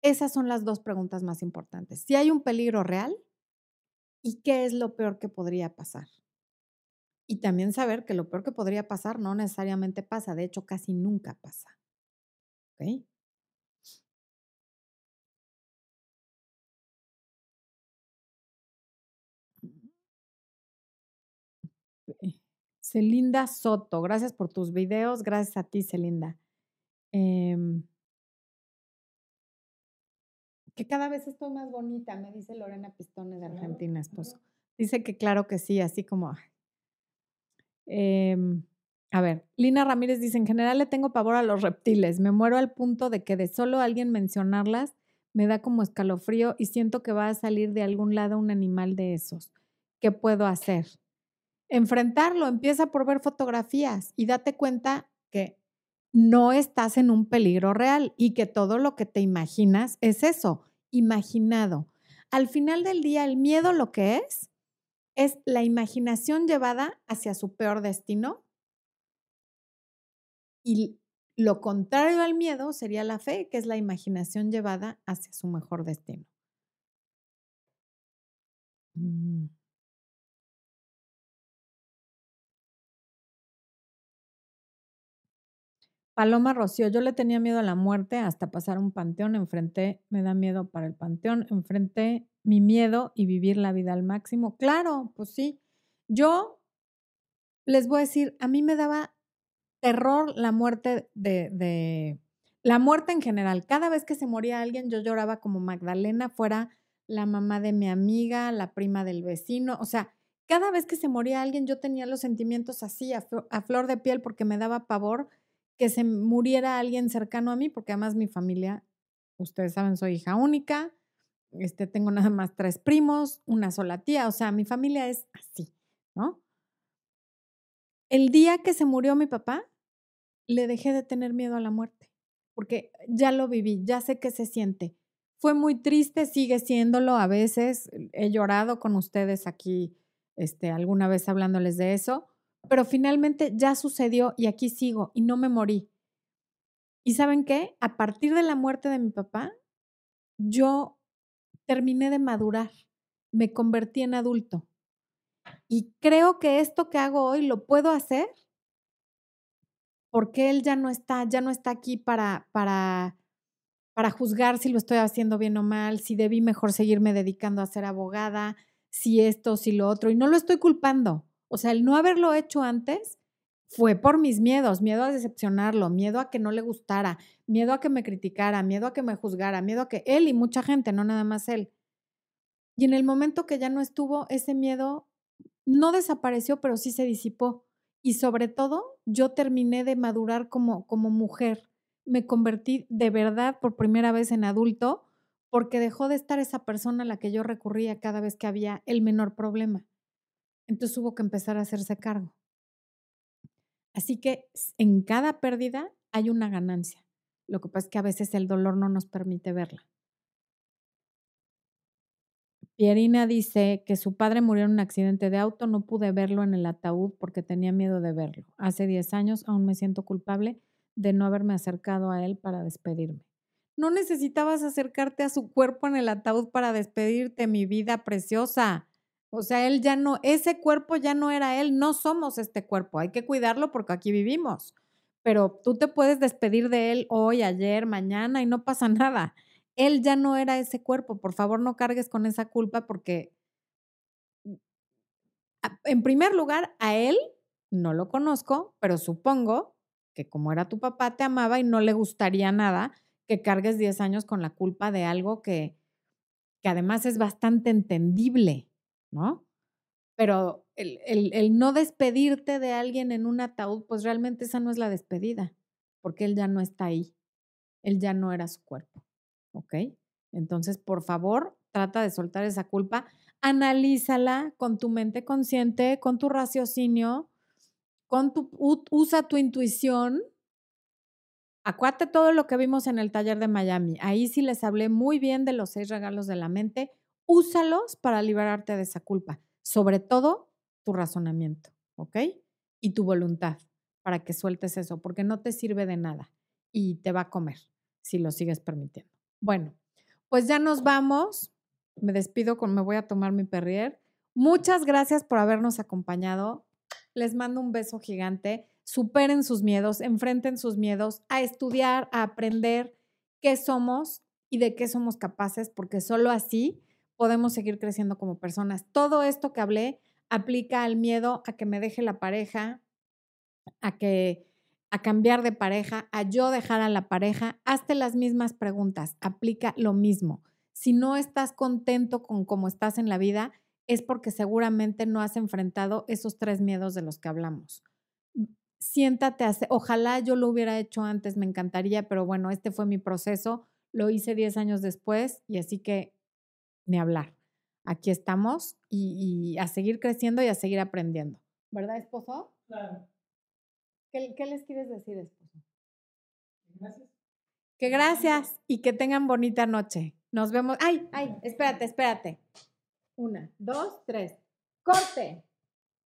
Esas son las dos preguntas más importantes. Si hay un peligro real y qué es lo peor que podría pasar. Y también saber que lo peor que podría pasar no necesariamente pasa, de hecho casi nunca pasa. ¿Okay? Celinda Soto, gracias por tus videos, gracias a ti, Celinda. Em que cada vez estoy más bonita, me dice Lorena Pistone de Argentina, esposo. Dice que claro que sí, así como... Em, a ver, Lina Ramírez dice, en general le tengo pavor a los reptiles, me muero al punto de que de solo alguien mencionarlas me da como escalofrío y siento que va a salir de algún lado un animal de esos. ¿Qué puedo hacer? Enfrentarlo, empieza por ver fotografías y date cuenta que no estás en un peligro real y que todo lo que te imaginas es eso, imaginado. Al final del día, el miedo lo que es, es la imaginación llevada hacia su peor destino y lo contrario al miedo sería la fe, que es la imaginación llevada hacia su mejor destino. Mm. Paloma Rocío, yo le tenía miedo a la muerte hasta pasar un panteón, enfrenté, me da miedo para el panteón, enfrenté mi miedo y vivir la vida al máximo. Claro, pues sí. Yo les voy a decir, a mí me daba terror la muerte de, de, la muerte en general. Cada vez que se moría alguien, yo lloraba como Magdalena, fuera la mamá de mi amiga, la prima del vecino. O sea, cada vez que se moría alguien, yo tenía los sentimientos así, a flor de piel, porque me daba pavor que se muriera alguien cercano a mí, porque además mi familia, ustedes saben, soy hija única, este, tengo nada más tres primos, una sola tía, o sea, mi familia es así, ¿no? El día que se murió mi papá, le dejé de tener miedo a la muerte, porque ya lo viví, ya sé qué se siente. Fue muy triste, sigue siéndolo a veces, he llorado con ustedes aquí, este, alguna vez hablándoles de eso, pero finalmente ya sucedió y aquí sigo y no me morí. ¿Y saben qué? A partir de la muerte de mi papá, yo terminé de madurar, me convertí en adulto. Y creo que esto que hago hoy lo puedo hacer porque él ya no está, ya no está aquí para, para, para juzgar si lo estoy haciendo bien o mal, si debí mejor seguirme dedicando a ser abogada, si esto, si lo otro. Y no lo estoy culpando. O sea, el no haberlo hecho antes fue por mis miedos, miedo a decepcionarlo, miedo a que no le gustara, miedo a que me criticara, miedo a que me juzgara, miedo a que él y mucha gente, no nada más él. Y en el momento que ya no estuvo, ese miedo no desapareció, pero sí se disipó. Y sobre todo, yo terminé de madurar como, como mujer. Me convertí de verdad por primera vez en adulto porque dejó de estar esa persona a la que yo recurría cada vez que había el menor problema. Entonces hubo que empezar a hacerse cargo. Así que en cada pérdida hay una ganancia. Lo que pasa es que a veces el dolor no nos permite verla. Pierina dice que su padre murió en un accidente de auto, no pude verlo en el ataúd porque tenía miedo de verlo. Hace 10 años aún me siento culpable de no haberme acercado a él para despedirme. No necesitabas acercarte a su cuerpo en el ataúd para despedirte, mi vida preciosa. O sea, él ya no, ese cuerpo ya no era él, no somos este cuerpo, hay que cuidarlo porque aquí vivimos. Pero tú te puedes despedir de él hoy, ayer, mañana y no pasa nada. Él ya no era ese cuerpo. Por favor, no cargues con esa culpa porque, en primer lugar, a él no lo conozco, pero supongo que como era tu papá, te amaba y no le gustaría nada que cargues 10 años con la culpa de algo que, que además es bastante entendible, ¿no? Pero el, el, el, no despedirte de alguien en un ataúd, pues realmente esa no es la despedida, porque él ya no está ahí, él ya no era su cuerpo, ¿ok? Entonces, por favor, trata de soltar esa culpa, analízala con tu mente consciente, con tu raciocinio, con tu, usa tu intuición. Acuérdate todo lo que vimos en el taller de Miami. Ahí sí les hablé muy bien de los seis regalos de la mente. Úsalos para liberarte de esa culpa. Sobre todo tu razonamiento, ¿ok? Y tu voluntad para que sueltes eso, porque no te sirve de nada y te va a comer si lo sigues permitiendo. Bueno, pues ya nos vamos. Me despido con me voy a tomar mi perrier. Muchas gracias por habernos acompañado. Les mando un beso gigante. Superen sus miedos, enfrenten sus miedos, a estudiar, a aprender qué somos y de qué somos capaces, porque solo así podemos seguir creciendo como personas. Todo esto que hablé aplica al miedo a que me deje la pareja, a que a cambiar de pareja, a yo dejar a la pareja, hazte las mismas preguntas, aplica lo mismo. Si no estás contento con cómo estás en la vida, es porque seguramente no has enfrentado esos tres miedos de los que hablamos. Siéntate, ojalá yo lo hubiera hecho antes, me encantaría, pero bueno, este fue mi proceso, lo hice 10 años después y así que ni hablar. Aquí estamos y, a seguir creciendo y a seguir aprendiendo. ¿Verdad, esposo? Claro. ¿Qué, qué les quieres decir, esposo? Gracias. Que gracias y que tengan bonita noche. Nos vemos. Ay, ay, espérate, espérate. Una, dos, tres. Corte.